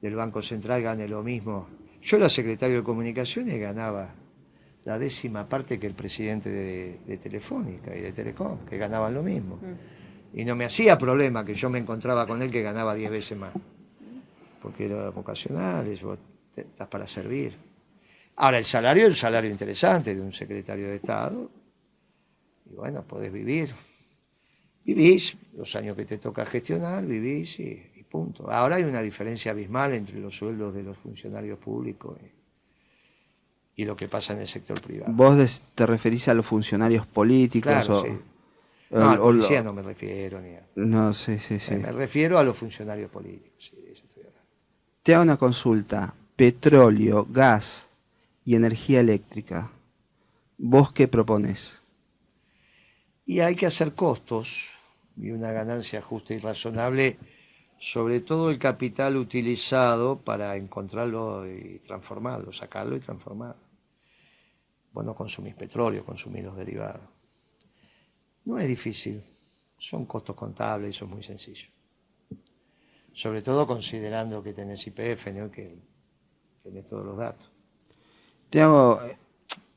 S3: del Banco Central gane lo mismo. Yo era secretario de Comunicaciones y ganaba la décima parte que el presidente de, Telefónica y de Telecom, que ganaban lo mismo. Mm. Y no me hacía problema que yo me encontraba con él que ganaba diez veces más. Porque era vocacional, vos estás para servir. Ahora, el salario es un salario interesante de un secretario de Estado. Y bueno, podés vivir. Vivís los años que te toca gestionar, vivís y, punto. Ahora hay una diferencia abismal entre los sueldos de los funcionarios públicos y, lo que pasa en el sector privado.
S1: ¿Vos te referís a los funcionarios políticos?
S3: Claro, sí. No, a policía no me refiero ni a...
S1: No, sí, sí, sí.
S3: Me refiero a los funcionarios políticos.
S1: Te hago una consulta. Petróleo, gas y energía eléctrica. ¿Vos qué propones?
S3: Y hay que hacer costos y una ganancia justa y razonable, sobre todo el capital utilizado para encontrarlo y transformarlo, sacarlo y transformarlo. Bueno, consumís petróleo, consumís los derivados. No es difícil, son costos contables eso es muy sencillo. Sobre todo considerando que tenés IPF, ¿no? que tenés todos los datos.
S1: Te hago,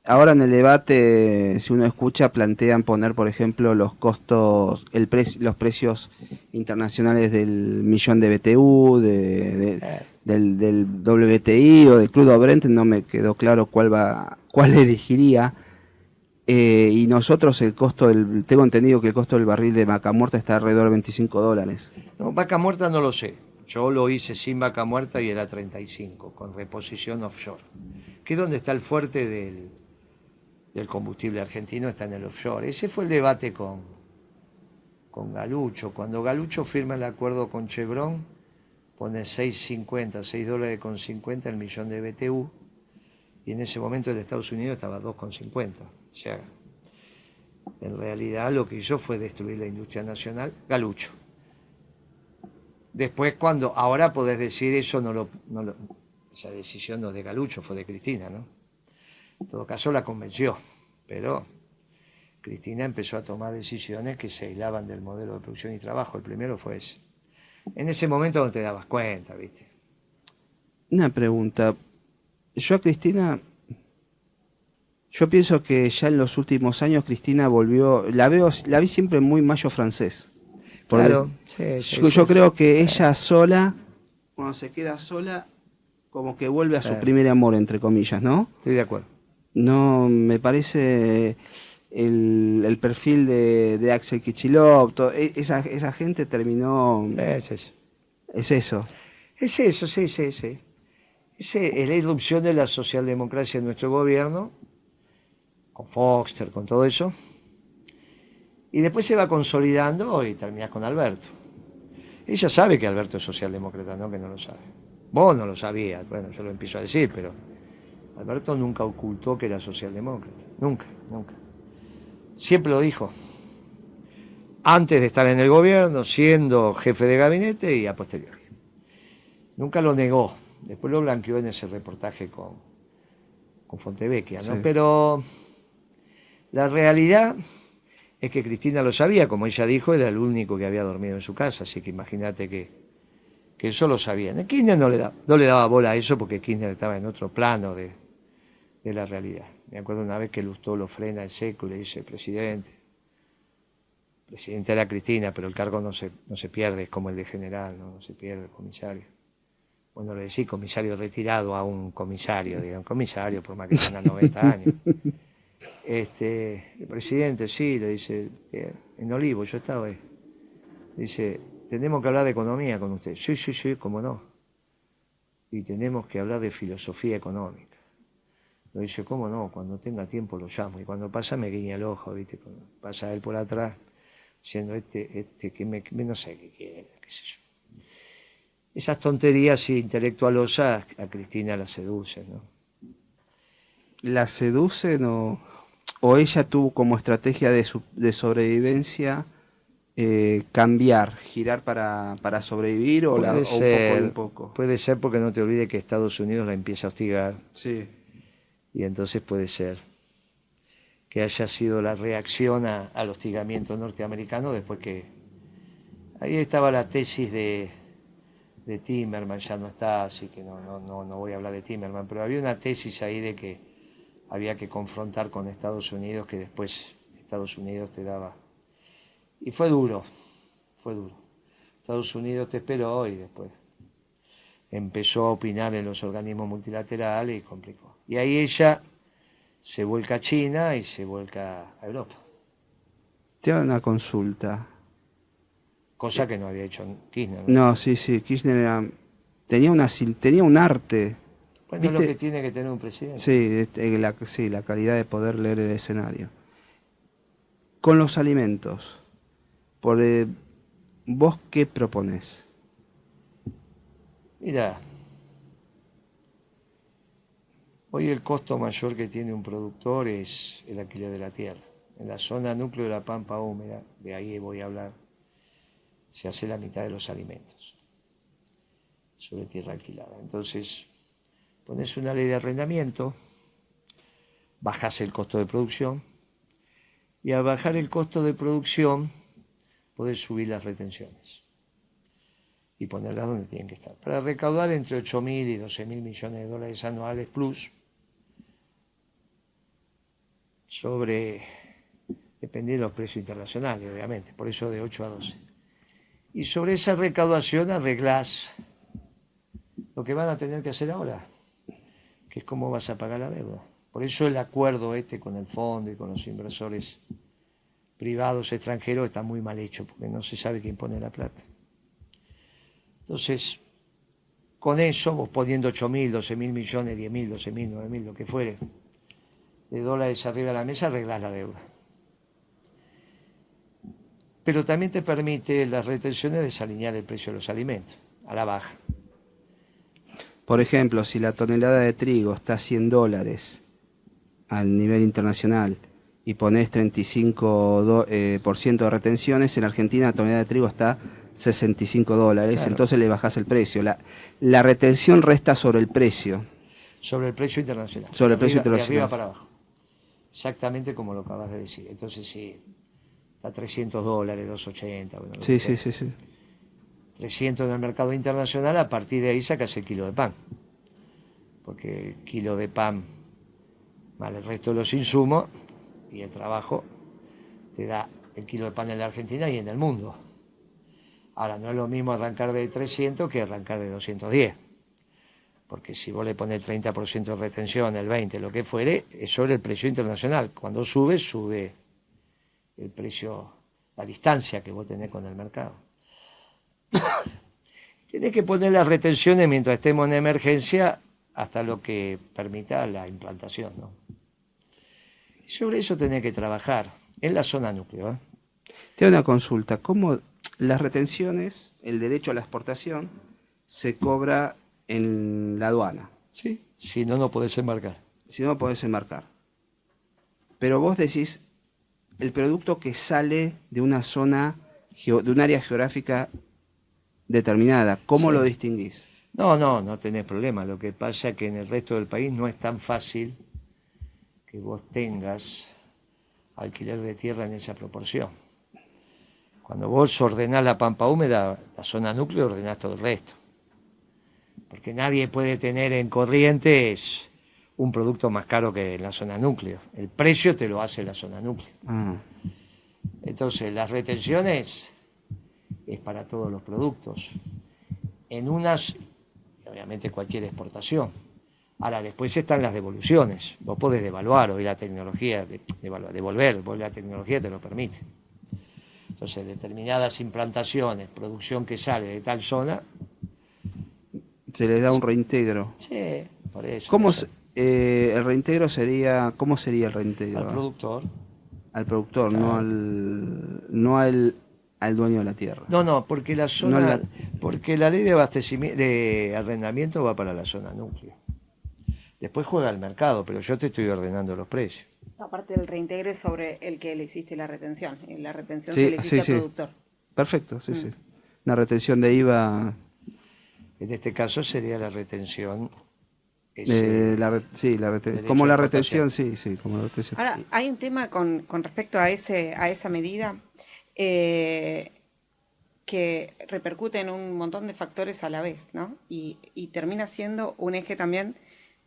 S1: ahora en el debate, si uno escucha, plantean poner, por ejemplo, los costos, el los precios internacionales del millón de BTU, de, del, WTI o del crudo Brent, no me quedó claro cuál va, cuál elegiría. Eh, y nosotros el costo del, tengo entendido que el costo del barril de vaca muerta está alrededor de 25 dólares.
S3: No, vaca muerta no lo sé. Yo lo hice sin vaca muerta y era 35, con reposición offshore. Que es donde está el fuerte del, del combustible argentino, está en el offshore. Ese fue el debate con, con Galucho. Cuando Galucho firma el acuerdo con Chevron, pone 6.50, 6 dólares con 50 el millón de BTU, y en ese momento el de Estados Unidos estaba 2,50. O sea, en realidad lo que hizo fue destruir la industria nacional, Galucho. Después cuando, ahora podés decir eso, no lo, esa decisión no de Galucho, fue de Cristina, ¿no? En todo caso la convenció, pero Cristina empezó a tomar decisiones que se aislaban del modelo de producción y trabajo. El primero fue ese. En ese momento no te dabas cuenta, ¿viste?
S1: Una pregunta. Yo a Cristina yo pienso que ya en los últimos años Cristina volvió, la veo, la vi siempre muy mayo francés.
S3: claro,
S1: yo, creo que ella sola, cuando se queda sola, como que vuelve a su primer amor, entre comillas, ¿no?
S3: Estoy de acuerdo.
S1: No, me parece el, perfil de, Axel Kichilov, e, esa, esa gente terminó...
S3: Es eso.
S1: Es eso.
S3: Es eso, sí, sí, sí. es la irrupción de la socialdemocracia en nuestro gobierno con Foster, con todo eso. Y después se va consolidando y termina con Alberto. Ella sabe que Alberto es socialdemócrata, no que no lo sabe. Vos no lo sabías, bueno, yo lo empiezo a decir, pero Alberto nunca ocultó que era socialdemócrata. Nunca, nunca. Siempre lo dijo. Antes de estar en el gobierno, siendo jefe de gabinete y a posteriori. Nunca lo negó. Después lo blanqueó en ese reportaje con, con Fontevecchia, ¿no? Pero la realidad es que Cristina lo sabía, como ella dijo, era el único que había dormido en su casa, así que imagínate que, que eso lo sabían. Kirchner no le, da, no le daba bola a eso porque Kirchner estaba en otro plano de, la realidad. Me acuerdo una vez que Lustó lo frena el seco y le dice, presidente, presidente era Cristina, pero el cargo no se, no se pierde, es como el de general, no, se pierde, comisario. Bueno, le decía comisario retirado a un comisario, digan, comisario por más que tenga 90 años. Este, el presidente, sí, le dice, en Olivo, yo estaba ahí. Dice, tenemos que hablar de economía con usted. Sí, sí, sí, cómo no. Y tenemos que hablar de filosofía económica. Lo dice, ¿cómo no? Cuando tenga tiempo lo llamo. Y cuando pasa me guiña el ojo, ¿viste? Cuando pasa él por atrás, diciendo, este, este, que me, no sé qué quiere, qué sé yo. Esas tonterías intelectualosas a Cristina la seducen, ¿no?
S1: ¿La seducen o...? o ella tuvo como estrategia de, de sobrevivencia eh, cambiar, girar para, sobrevivir o, la, un poco un poco.
S3: Puede ser porque no te olvides que Estados Unidos la empieza a hostigar.
S1: Sí.
S3: Y entonces puede ser que haya sido la reacción al hostigamiento norteamericano después que... Ahí estaba la tesis de, de Timerman, ya no está, así que no, no, no, no voy a hablar de Timerman, pero había una tesis ahí de que había que confrontar con Estados Unidos, que después Estados Unidos te daba. Y fue duro, fue duro. Estados Unidos te esperó y después. empezó a opinar en los organismos multilaterales y complicó. Y ahí ella se vuelca a China y se vuelca a Europa.
S1: Te hago una consulta.
S3: Cosa que no había hecho Kirchner.
S1: No, sí, sí, Kirchner era- tenía, una, sil- tenía un arte.
S3: Bueno, es lo
S1: ¿Viste?
S3: que tiene que tener un presidente.
S1: Sí, este, la, sí, la calidad de poder leer el escenario. Con los alimentos, por, eh, ¿vos qué propones?
S3: Mira, hoy el costo mayor que tiene un productor es el alquiler de la tierra. En la zona núcleo de la pampa húmeda, de ahí voy a hablar, se hace la mitad de los alimentos sobre tierra alquilada. Entonces, pones una ley de arrendamiento, bajas el costo de producción y al bajar el costo de producción podés subir las retenciones y ponerlas donde tienen que estar. Para recaudar entre 8.000 y 12.000 millones de dólares anuales plus sobre, depende de los precios internacionales, obviamente, por eso de 8 a 12. Y sobre esa recaudación arreglás lo que van a tener que hacer ahora, que es cómo vas a pagar la deuda. Por eso el acuerdo este con el fondo y con los inversores privados extranjeros está muy mal hecho, porque no se sabe quién pone la plata. Entonces, con eso, vos poniendo 8 mil, 12 mil millones, 10 mil, 12 mil, 9 mil, lo que fuere, de dólares arriba de la mesa, arreglás la deuda. Pero también te permite las retenciones desalinear el precio de los alimentos, a la baja.
S1: Por ejemplo, si la tonelada de trigo está a 100 dólares a nivel internacional y pones 35% do- eh, por ciento de retenciones, en Argentina la tonelada de trigo está 65 dólares,
S3: Claro.
S1: entonces le bajas el precio. La, la retención resta sobre el precio.
S3: Sobre el precio internacional.
S1: Sobre el precio
S3: arriba-
S1: internacional.
S3: De arriba para abajo. Exactamente como lo acabas de decir. Entonces, si está a 300 dólares, 280, bueno,
S1: Sí, sí, sí, sí.
S3: 300 en el mercado internacional, a partir de ahí sacas el kilo de pan. Porque el kilo de pan más el resto de los insumos y el trabajo te da el kilo de pan en la Argentina y en el mundo. Ahora, no es lo mismo arrancar de 300 que arrancar de 210. Porque si vos le pones 30% de retención, el 20%, lo que fuere, es sobre el precio internacional. Cuando sube, sube el precio, la distancia que vos tenés con el mercado. Tienes que poner las retenciones mientras estemos en emergencia hasta lo que permita la implantación. ¿no? Sobre eso tenés que trabajar en la zona núcleo. ¿eh?
S1: Te una consulta. ¿Cómo las retenciones, el derecho a la exportación, se cobra en la aduana?
S3: Sí. Si no, no podés embarcar.
S1: Si no, podés enmarcar. Pero vos decís, el producto que sale de una zona, de un área geográfica determinada, ¿cómo
S3: Sí.
S1: lo distinguís?
S3: No, no, no tenés problema. Lo que pasa es que en el resto del país no es tan fácil que vos tengas alquiler de tierra en esa proporción. Cuando vos ordenás la pampa húmeda, la zona núcleo, ordenás todo el resto. Porque nadie puede tener en Corrientes un producto más caro que la zona núcleo. El precio te lo hace la zona núcleo.
S1: Ah,
S3: Entonces, las retenciones es para todos los productos. En unas, obviamente cualquier exportación. Ahora, después están las devoluciones. Vos podés devaluar, hoy la tecnología, de- devaluar, devolver, vos la tecnología te lo permite. Entonces, determinadas implantaciones, producción que sale de tal zona,
S1: se les da un reintegro.
S3: sí, por eso.
S1: ¿Cómo eh, el reintegro sería, cómo sería el reintegro?
S3: Al productor.
S1: Al productor, no al, no al, al dueño de la tierra.
S3: No, no, porque la zona,
S1: la-
S3: porque la ley de abastecimiento, de arrendamiento va para la zona núcleo. Después juega el mercado, pero yo te estoy ordenando los precios.
S2: Aparte del reintegro es sobre el que le hiciste la retención. y La retención
S1: Sí,
S2: se le hiciste
S1: sí,
S2: al
S1: sí.
S2: productor.
S1: Perfecto, sí,
S2: Mm.
S1: sí. Una retención de IVA,
S3: En este caso sería la retención.
S1: eh, la sí, la reten-
S3: derecho
S1: como la retención, sí, sí, como la retención.
S2: Ahora, hay un tema con, con respecto a, ese, a esa medida eh, que repercute en un montón de factores a la vez, ¿no? Y, y termina siendo un eje también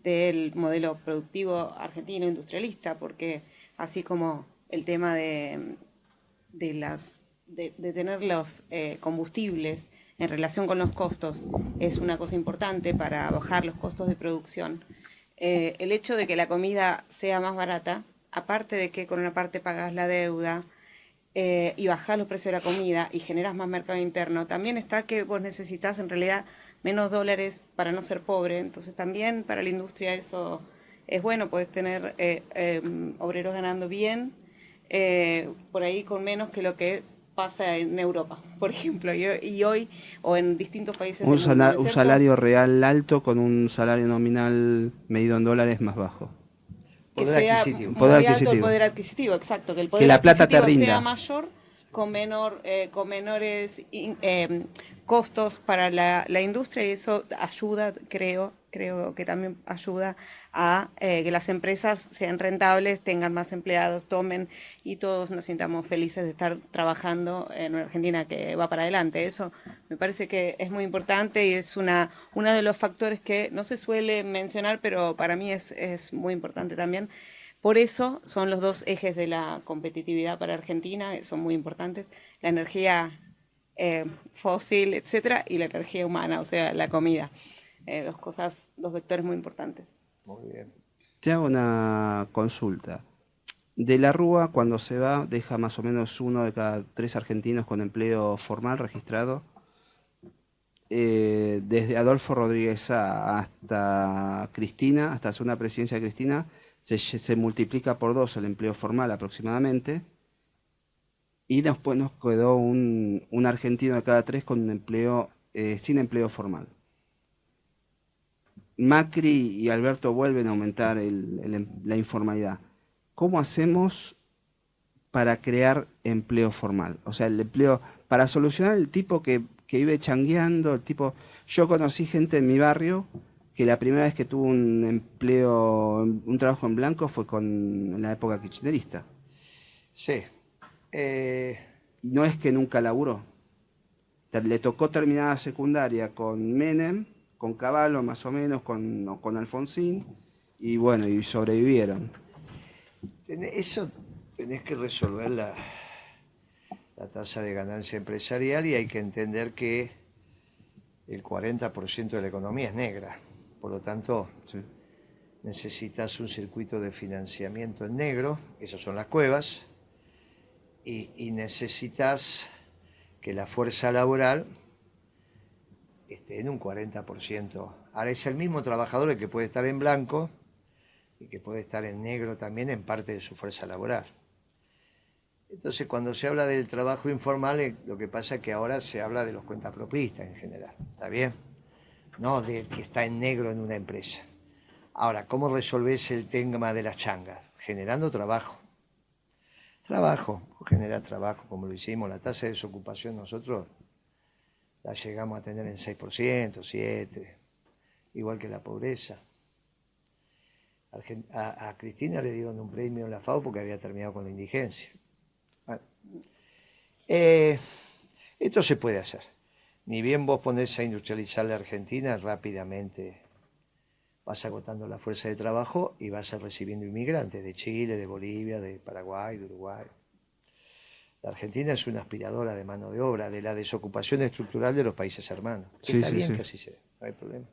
S2: del modelo productivo argentino industrialista, porque así como el tema de, de las de, de tener los eh, combustibles en relación con los costos es una cosa importante para bajar los costos de producción. Eh, el hecho de que la comida sea más barata, aparte de que con una parte pagas la deuda eh, y bajas los precios de la comida y generas más mercado interno, también está que vos necesitas en realidad menos dólares para no ser pobre. Entonces también para la industria eso es bueno, puedes tener eh, em, obreros ganando bien, por ahí con menos que lo que pasa en Europa, por ejemplo, y, hoy, o en distintos países.
S1: Un, un salario real alto con un salario nominal medido en dólares más bajo.
S2: Poder adquisitivo. Poder adquisitivo. el poder adquisitivo, exacto. Que el poder
S1: la plata te rinda.
S2: sea mayor con, menor, eh, con menores eh, costos para la, la industria y eso ayuda, creo, creo que también ayuda a eh, que las empresas sean rentables, tengan más empleados, tomen y todos nos sintamos felices de estar trabajando en una Argentina que va para adelante. Eso me parece que es muy importante y es una uno de los factores que no se suele mencionar, pero para mí es, es muy importante también. Por eso son los dos ejes de la competitividad para Argentina, son muy importantes. La energía eh, fósil, etcétera, y la energía humana, o sea, la comida. Eh, dos cosas, dos vectores muy importantes.
S3: Muy bien.
S1: Te hago una consulta. De la Rúa, cuando se va, deja más o menos uno de cada tres argentinos con empleo formal registrado. Eh, desde Adolfo Rodríguez hasta Cristina, hasta su una presidencia de Cristina, se, multiplica por dos el empleo formal aproximadamente. Y después nos quedó un, argentino de cada tres con un empleo eh, sin empleo formal. Macri y Alberto vuelven a aumentar em, la informalidad. ¿Cómo hacemos para crear empleo formal? O sea, el empleo, para solucionar el tipo que, vive changueando, el tipo... Yo conocí gente en mi barrio que la primera vez que tuvo un empleo, un trabajo en blanco fue con en la época kirchnerista.
S3: Sí.
S1: Eh, y no es que nunca laburó. Le tocó terminar la secundaria con Menem con Caballo más o menos, con, con Alfonsín, y bueno, y sobrevivieron.
S3: Eso tenés que resolver la, la tasa de ganancia empresarial y hay que entender que el 40% de la economía es negra. Por lo tanto, necesitas un circuito de financiamiento en negro, esas son las cuevas, y, y necesitas que la fuerza laboral este, en un 40%. Ahora es el mismo trabajador el que puede estar en blanco y que puede estar en negro también en parte de su fuerza laboral. Entonces, cuando se habla del trabajo informal, eh, lo que pasa es que ahora se habla de los cuentapropistas en general, ¿está bien? No del que está en negro en una empresa. Ahora, ¿cómo resolvés el tema de las changas? Generando trabajo. Trabajo, generar trabajo, como lo hicimos, la tasa de desocupación nosotros la llegamos a tener en 6%, 7%, igual que la pobreza. A, Cristina le dieron un premio en la FAO porque había terminado con la indigencia. Eh, esto se puede hacer. Ni bien vos ponés a industrializar la Argentina, rápidamente vas agotando la fuerza de trabajo y vas a recibiendo inmigrantes de Chile, de Bolivia, de Paraguay, de Uruguay. La Argentina es una aspiradora de mano de obra de la desocupación estructural de los países hermanos. Está bien que así sea, no hay problema.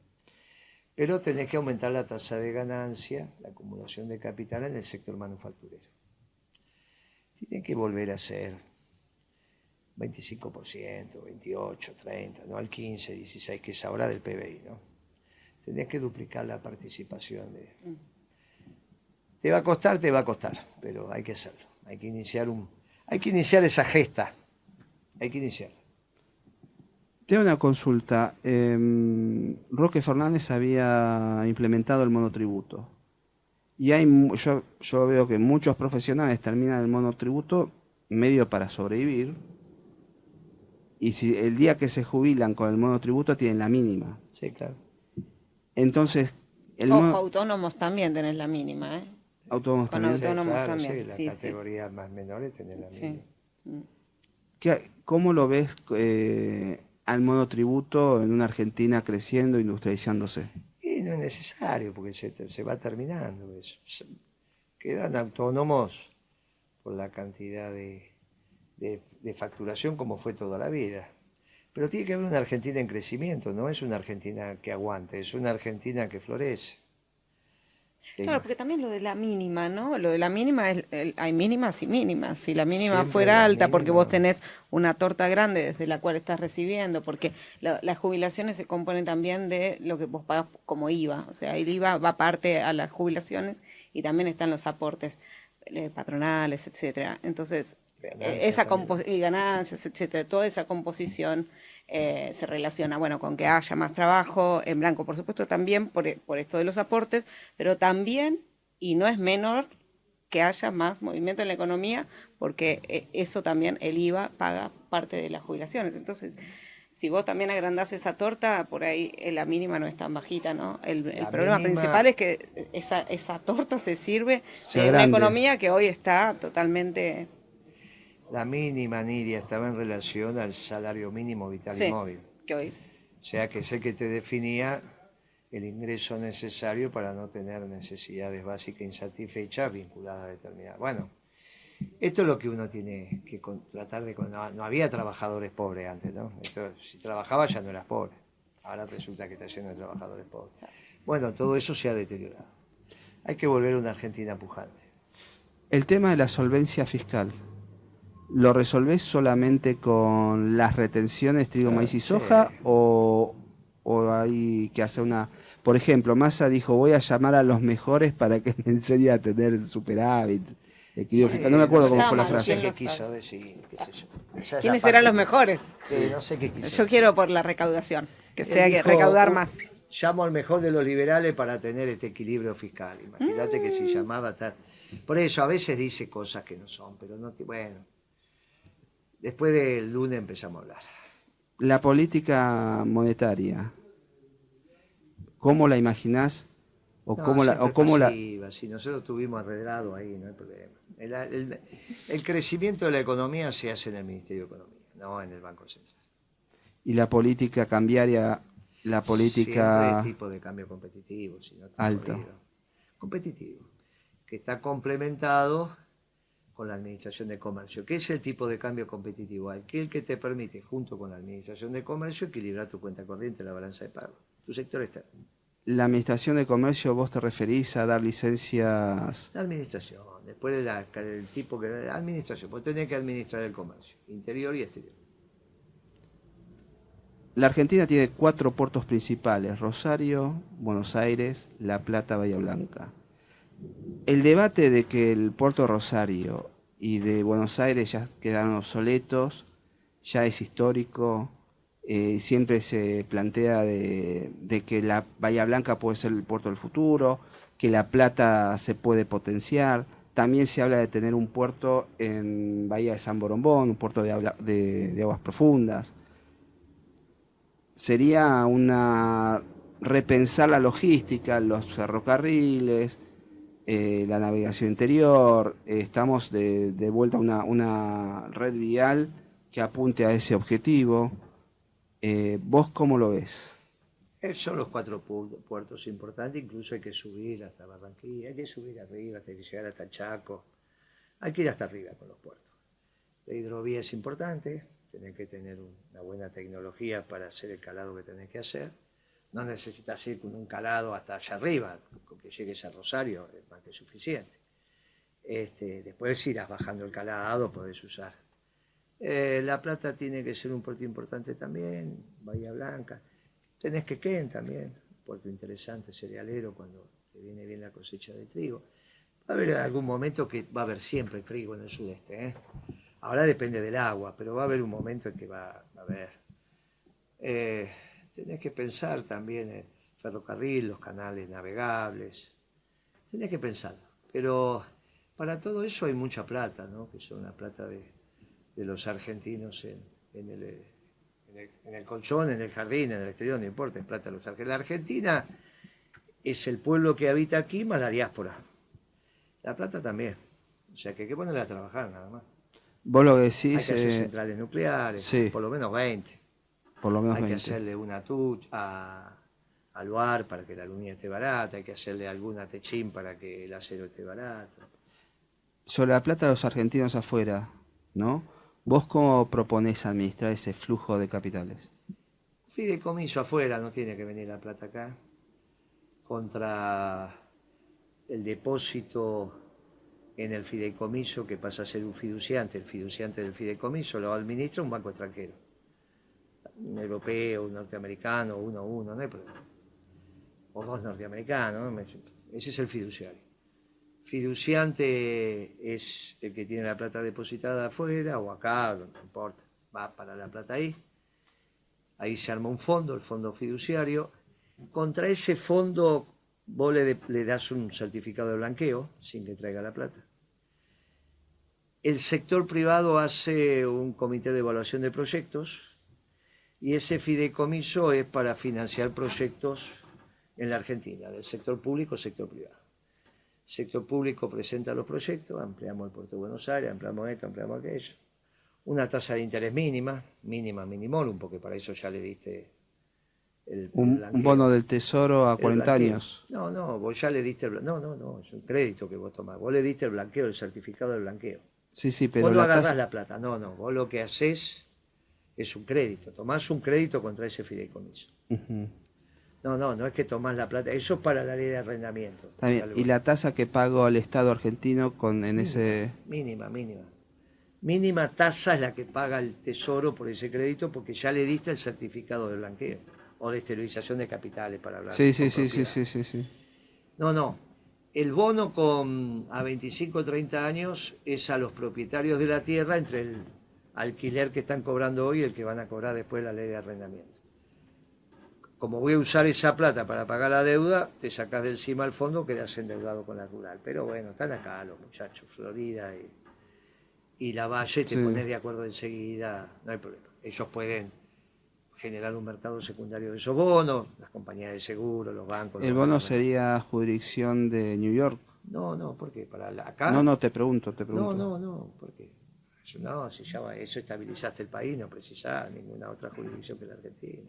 S3: Pero tenés que aumentar la tasa de ganancia, la acumulación de capital en el sector manufacturero. Tiene que volver a ser 25%, 28, 30, no al 15, 16, que es ahora del PBI, ¿no? Tenés que duplicar la participación de... Mm. Te va a costar, te va a costar, pero hay que hacerlo. Hay que iniciar un, hay que iniciar esa gesta. Hay que iniciarla.
S1: Tengo una consulta. Em, Roque Fernández había implementado el monotributo. Y hay, yo, yo veo que muchos profesionales terminan el monotributo medio para sobrevivir. Y si el día que se jubilan con el monotributo tienen la mínima.
S3: Sí, claro.
S1: Entonces.
S2: El Ojo, autónomos también tienen la mínima, ¿eh?
S1: Autónomos
S2: Con
S1: también.
S2: autónomos también.
S3: Sí, las categorías más menores tienen la misma.
S1: ¿Cómo lo ves eh, al monotributo en una Argentina creciendo, industrializándose?
S3: Y no es necesario, porque se, va terminando Quedan autónomos por la cantidad de, de, facturación como fue toda la vida. Pero tiene que haber una Argentina en crecimiento, no es una Argentina que aguante, es una Argentina que florece.
S2: Claro, porque también lo de la mínima, ¿no? Lo de la mínima, es, hay mínimas y mínimas. Si la mínima
S3: Siempre
S2: fuera alta porque vos tenés una torta grande desde la cual estás recibiendo, porque la- las jubilaciones se componen también de lo que vos pagas como IVA. O sea, el IVA va aparte a las jubilaciones y también están los aportes eh, patronales, etcétera. Entonces, eh,
S3: Ganancias
S2: esa y ganancias, etcétera, toda esa composición eh, se relaciona, bueno, con que haya más trabajo en blanco, por supuesto también por, por esto de los aportes, pero también, y no es menor, que haya más movimiento en la economía, porque eh, eso también el IVA paga parte de las jubilaciones. Entonces, si vos también agrandás esa torta, por ahí eh, la mínima no es tan bajita, ¿no? El, problema
S3: mínima-
S2: principal es que esa, esa torta se sirve
S1: Se
S2: de una economía que hoy está totalmente...
S3: La mínima, Nidia, estaba en relación al salario mínimo vital
S2: Sí.
S3: y móvil.
S2: que hoy
S3: O sea, que es el que te definía el ingreso necesario para no tener necesidades básicas insatisfechas vinculadas a determinadas. Bueno, esto es lo que uno tiene que tratar de... No, no había trabajadores pobres antes, ¿no? Esto, si trabajabas ya no eras pobre. Ahora resulta que está lleno de trabajadores pobres. Bueno, todo eso se ha deteriorado. Hay que volver a una Argentina pujante.
S1: El tema de la solvencia fiscal, ¿lo resolvés solamente con las retenciones trigo,
S3: Claro,
S1: maíz y
S3: sí.
S1: soja o, o hay que hacer una... Por ejemplo, Massa dijo, voy a llamar a los mejores para que me enseñe a tener superávit, equilibrio
S3: Sí,
S1: fiscal. No me acuerdo cómo fue la frase.
S2: ¿quién
S3: qué
S2: lo
S3: quiso
S2: sabe?
S3: decir, qué sé yo. Esa es la
S2: ¿Quiénes
S3: parte
S2: serán los mejores?
S3: Sí, no sé qué quiso
S2: Yo quiero por la recaudación, que sea que recaudar
S3: "Uh,
S2: más.
S3: Llamo al mejor de los liberales para tener este equilibrio fiscal. Imagínate que
S2: Mm.
S3: si llamaba tal. Por eso a veces dice cosas que no son, pero no. te- Bueno. Después del lunes empezamos a hablar.
S1: La política monetaria, ¿cómo la imaginás? ¿O
S3: No,
S1: cómo la...? O cómo la...
S3: pasiva, Si nosotros tuvimos arredrado ahí, no hay problema. El, el- el crecimiento de la economía se hace en el Ministerio de Economía, no en el Banco Central.
S1: y la política cambiaria, la política...
S3: Siempre tipo de cambio competitivo, si no está
S1: Alto.
S3: Competitivo. Que está complementado con la administración de comercio. ¿Qué es el tipo de cambio competitivo? Aquel que te permite, junto con la administración de comercio, equilibrar tu cuenta corriente, la balanza de pago. Tu sector externo.
S1: La administración de comercio, vos te referís a dar licencias...
S3: La administración. Después de la- el tipo que... la Administración. Vos tenés que administrar el comercio. Interior y exterior.
S1: La Argentina tiene cuatro puertos principales, Rosario, Buenos Aires, La Plata, Bahía Blanca. El debate de que el puerto Rosario y de Buenos Aires ya quedaron obsoletos, ya es histórico, eh, siempre se plantea de, que la Bahía Blanca puede ser el puerto del futuro, que La Plata se puede potenciar, también se habla de tener un puerto en Bahía de San Borombón, un puerto de aguas profundas. Sería una repensar la logística, los ferrocarriles, eh, la navegación interior. eh, estamos de, vuelta a una, una red vial que apunte a ese objetivo. Eh, ¿Vos cómo lo ves?
S3: Son los cuatro pu- puertos importantes, incluso hay que subir hasta Barranquilla, hay que subir arriba, hay que llegar hasta Chaco, hay que ir hasta arriba con los puertos. La hidrovía es importante, tenés que tener un- una buena tecnología para hacer el calado que tenés que hacer. No necesitas ir con un calado hasta allá arriba, con que llegues a Rosario es más que suficiente. Este, después irás bajando el calado, podés usar. Eh, la Plata tiene que ser un puerto importante también, Bahía Blanca. Tenés Quequén también, puerto interesante, cerealero, cuando te viene bien la cosecha de trigo. Va a haber algún momento que va a haber siempre trigo en el sudeste. ¿eh? Ahora depende del agua, pero va a haber un momento en que va, va a haber. Eh, tenés que pensar también en ferrocarril, los canales navegables. Tenés que pensarlo. Pero para todo eso hay mucha plata, ¿no? Que son la plata de, de los argentinos en, en el, eh, en, el, en el colchón, en el jardín, en el exterior, no importa, es plata de los argentinos. La Argentina es el pueblo que habita aquí más la diáspora. La plata también. O sea que hay que ponerla a trabajar nada más.
S1: Vos lo que
S3: Hay
S1: decís,
S3: que hacer
S1: eh,
S3: centrales nucleares,
S1: sí.
S3: por lo menos 20.
S1: Por lo menos
S3: Hay que
S1: 20.
S3: hacerle una tuch a, al bar para que la aluminio esté barata, hay que hacerle alguna techín para que el acero esté barato.
S1: Sobre la plata de los argentinos afuera, ¿no? ¿Vos cómo proponés administrar ese flujo de capitales?
S3: Fideicomiso afuera, no tiene que venir la plata acá. Contra el depósito en el fideicomiso que pasa a ser un fiduciante, el fiduciante del fideicomiso lo administra un banco extranjero. Un europeo, un norteamericano, uno uno, no hay problema. O dos norteamericanos, ese es el fiduciario. Fiduciante es el que tiene la plata depositada afuera o acá, no importa, va para la plata ahí. Ahí se arma un fondo, el fondo fiduciario. Contra ese fondo vos le, le das un certificado de blanqueo sin que traiga la plata. El sector privado hace un comité de evaluación de proyectos y ese fideicomiso es para financiar proyectos en la Argentina, del sector público, sector privado sector público presenta los proyectos, ampliamos el puerto de Buenos Aires, ampliamos esto, ampliamos aquello. Una tasa de interés mínima, mínima, minimolum, porque para eso ya le diste
S1: el, un, bono del tesoro a 40 años.
S3: No, no, vos ya le diste el No, no, no, es un crédito que vos tomás. Vos le diste el blanqueo, el certificado del blanqueo.
S1: Sí, sí, pero.
S3: Vos no agarrás la plata. No, no. Vos lo que haces es un crédito. Tomás un crédito contra ese fideicomiso. No, no, no es que tomás la plata, eso es para la ley de arrendamiento.
S1: ¿Y la tasa que pago al Estado argentino con en ese...?
S3: Mínima, mínima. Mínima tasa es la que paga el Tesoro por ese crédito porque ya le diste el certificado de blanqueo o de esterilización de capitales para hablar.
S1: Sí, sí, sí, sí, sí, sí, sí.
S3: No, no. El bono con a 25 o 30 años es a los propietarios de la tierra entre el alquiler que están cobrando hoy y el que van a cobrar después la ley de arrendamiento como voy a usar esa plata para pagar la deuda, te sacas de encima el fondo, quedas endeudado con la rural. Pero bueno, están acá los muchachos, Florida y, la Valle, te pones de acuerdo enseguida, no hay problema. Ellos pueden generar un mercado secundario de esos bonos, las compañías de seguro, los bancos.
S1: ¿El bono sería jurisdicción de New York?
S3: No, no, ¿por qué? ¿Para acá?
S1: No, no, te pregunto, te pregunto.
S3: No, no, no, ¿por No, si ya eso estabilizaste el país, no precisás ninguna otra jurisdicción que la Argentina.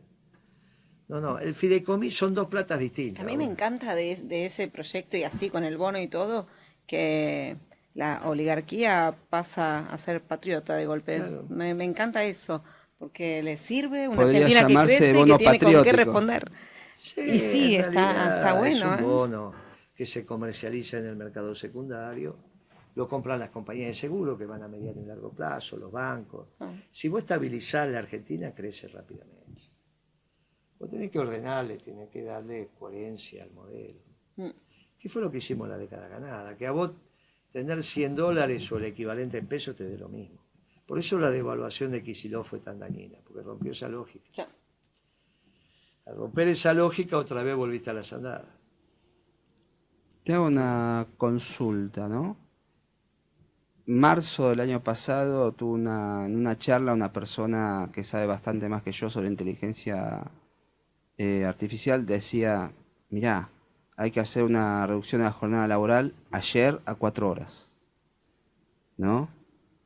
S3: No, no, el fideicomiso son dos platas distintas.
S2: A mí me encanta de, ese proyecto y así con el bono y todo, que la oligarquía pasa a ser patriota de golpe. Me, encanta eso, porque le sirve una Argentina que crece y que tiene con qué responder. y sí, está, bueno.
S3: Es un ¿eh? bono que se comercializa en el mercado secundario, lo compran las compañías de seguro que van a mediano y largo plazo, los bancos. Ah. Si vos estabilizás la Argentina, crece rápidamente. Vos tenés que ordenarle, tenés que darle coherencia al modelo. Mm. ¿Qué fue lo que hicimos en la década ganada? Que a vos tener 100 dólares o el equivalente en pesos te dé lo mismo. Por eso la devaluación de Kicillof fue tan dañina, porque rompió esa lógica. Al romper esa lógica, otra vez volviste a la sandada.
S1: Te hago una consulta, ¿no? Marzo del año pasado tuve una, una charla una persona que sabe bastante más que yo sobre inteligencia eh, artificial decía, mirá, hay que hacer una reducción de la jornada laboral ayer a cuatro horas, ¿no?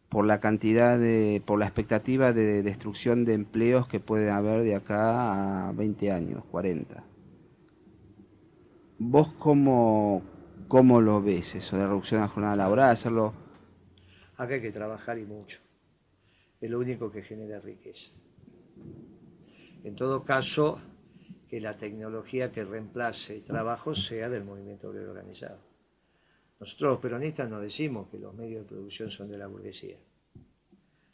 S1: Por la cantidad de, por la expectativa de destrucción de empleos que puede haber de acá a 20 años, 40. ¿Vos cómo, cómo lo ves eso de reducción de la jornada laboral, hacerlo?
S3: Acá hay que trabajar y mucho. Es lo único que genera riqueza. En todo caso, que la tecnología que reemplace trabajo sea del movimiento obrero organizado. Nosotros los peronistas no decimos que los medios de producción son de la burguesía.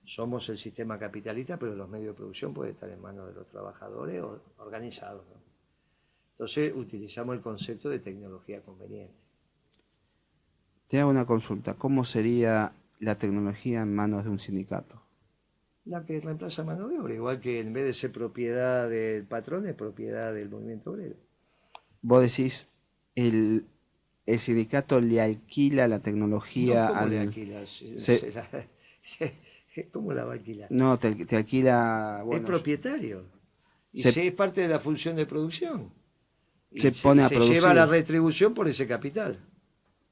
S3: Somos el sistema capitalista, pero los medios de producción pueden estar en manos de los trabajadores o organizados. Entonces utilizamos el concepto de tecnología conveniente.
S1: Te hago una consulta. ¿Cómo sería la tecnología en manos de un sindicato?
S3: la que reemplaza mano de obra, igual que en vez de ser propiedad del patrón, es propiedad del movimiento obrero.
S1: Vos decís, el, el sindicato le alquila la tecnología
S3: ¿cómo le alquila? ¿Cómo la va a alquilar?
S1: No, te, alquila...
S3: es propietario. Y se, es parte de la función de producción.
S1: se, pone a
S3: se lleva la retribución por ese capital.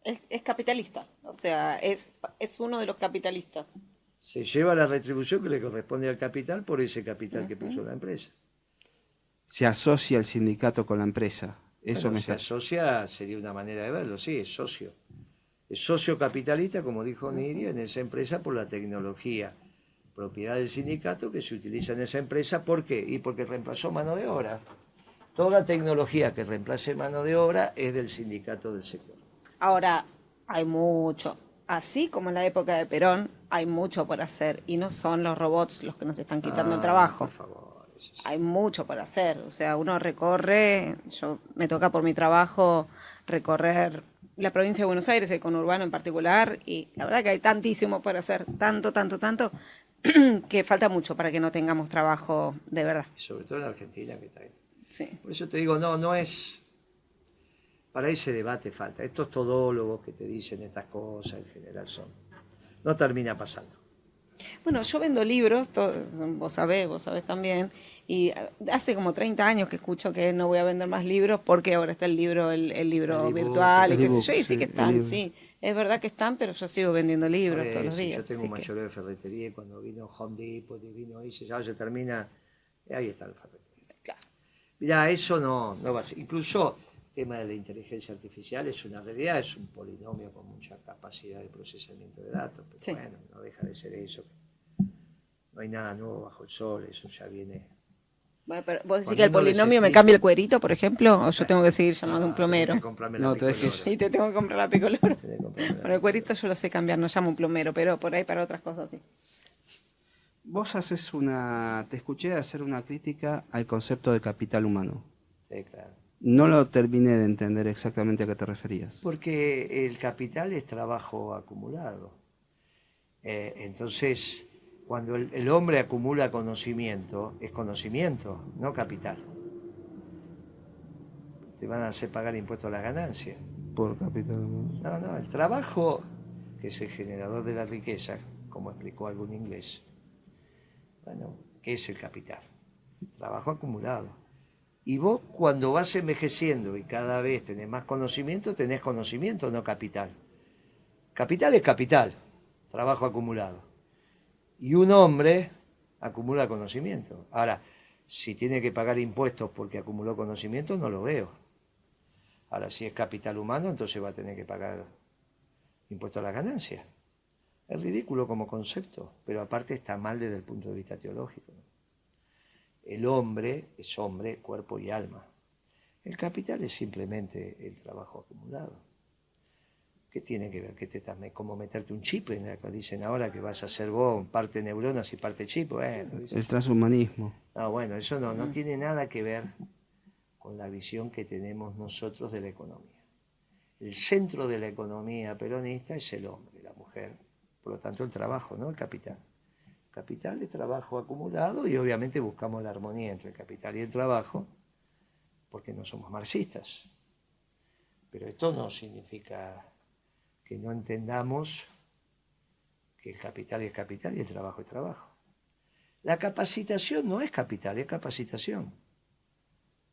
S2: Es, es capitalista, o sea, es, es uno de los capitalistas
S3: se lleva la retribución que le corresponde al capital por ese capital que puso la empresa.
S1: Se asocia el sindicato con la empresa. Eso me
S3: se asocia sería una manera de verlo, sí, es socio. Es socio capitalista, como dijo Nidia, en esa empresa por la tecnología propiedad del sindicato que se utiliza en esa empresa. ¿Por qué? Y porque reemplazó mano de obra. Toda tecnología que reemplace mano de obra es del sindicato del sector.
S2: Ahora, hay mucho. Así como en la época de Perón, hay mucho por hacer y no son los robots los que nos están quitando el
S3: Ah,
S2: trabajo.
S3: Por favor.
S2: Hay mucho por hacer. O sea, uno recorre, yo me toca por mi trabajo recorrer la provincia de Buenos Aires, el conurbano en particular, y la verdad que hay tantísimo por hacer, tanto, tanto, tanto, que falta mucho para que no tengamos trabajo de verdad.
S3: Sobre todo en la Argentina que está ahí.
S2: Sí.
S3: Por eso te digo, no, no es. Para ese debate falta. Estos todólogos que te dicen estas cosas en general son. No termina pasando.
S2: Bueno, yo vendo libros, vos sabés, vos sabés también, y hace como 30 años que escucho que no voy a vender más libros porque ahora está el libro, el, el libro
S3: El
S2: virtual
S1: el
S2: y qué sé yo, y sí que están, sí, es verdad que están, pero yo sigo vendiendo libros todos los días.
S3: Yo tengo un
S2: que-
S3: mayoreo de ferretería y cuando vino Home Depot y vino ahí, ya se termina. y ahí está la ferretería.
S2: Claro.
S3: Mirá, eso no, no va a ser. Incluso tema de la inteligencia artificial es una realidad, es un polinomio con mucha capacidad de procesamiento de datos, pero
S2: Sí.
S3: bueno, no deja de ser eso. No hay nada nuevo bajo el sol, eso ya viene.
S2: Bueno, pero ¿Vos decís
S3: Cuando
S2: que el polinomio me cambia el cuerito, por ejemplo? ¿O yo tengo que seguir llamando a un
S3: Ah,
S2: plomero?
S3: que
S1: No,
S2: Y te tengo que comprar la picolora. Bueno, el cuerito yo lo sé cambiar, no llamo un plomero, pero por ahí para otras cosas sí.
S1: Vos haces una, te escuché hacer una crítica al concepto de capital humano.
S3: Sí, claro.
S1: No lo terminé de entender exactamente a qué te referías.
S3: Porque el capital es trabajo acumulado. Eh, entonces, cuando el, el hombre acumula conocimiento, es conocimiento, no capital. Te van a hacer pagar impuestos a las ganancias.
S1: Por capital.
S3: No, no, el trabajo, que es el generador de la riqueza, como explicó algún inglés, bueno, ¿qué es el capital? Trabajo acumulado. Y vos cuando vas envejeciendo y cada vez tenés más conocimiento, tenés conocimiento, no capital. Capital es capital, trabajo acumulado. Y un hombre acumula conocimiento. Ahora, si tiene que pagar impuestos porque acumuló conocimiento, no lo veo. Ahora, si es capital humano, entonces va a tener que pagar impuesto a las ganancias. Es ridículo como concepto, pero aparte está mal desde el punto de vista teológico. El hombre es hombre, cuerpo y alma. El capital es simplemente el trabajo acumulado. ¿Qué tiene que ver? ¿Qué te estás, como meterte un chip en la que dicen ahora que vas a ser vos parte neuronas y parte chip?
S1: El transhumanismo.
S3: no, bueno, eso no, no tiene nada que ver con la visión que tenemos nosotros de la economía. El centro de la economía peronista es el hombre, la mujer, por lo tanto el trabajo, no el capital. Capital es trabajo acumulado y obviamente buscamos la armonía entre el capital y el trabajo porque no somos marxistas. Pero esto no significa que no entendamos que el capital es capital y el trabajo es trabajo. La capacitación no es capital, es capacitación.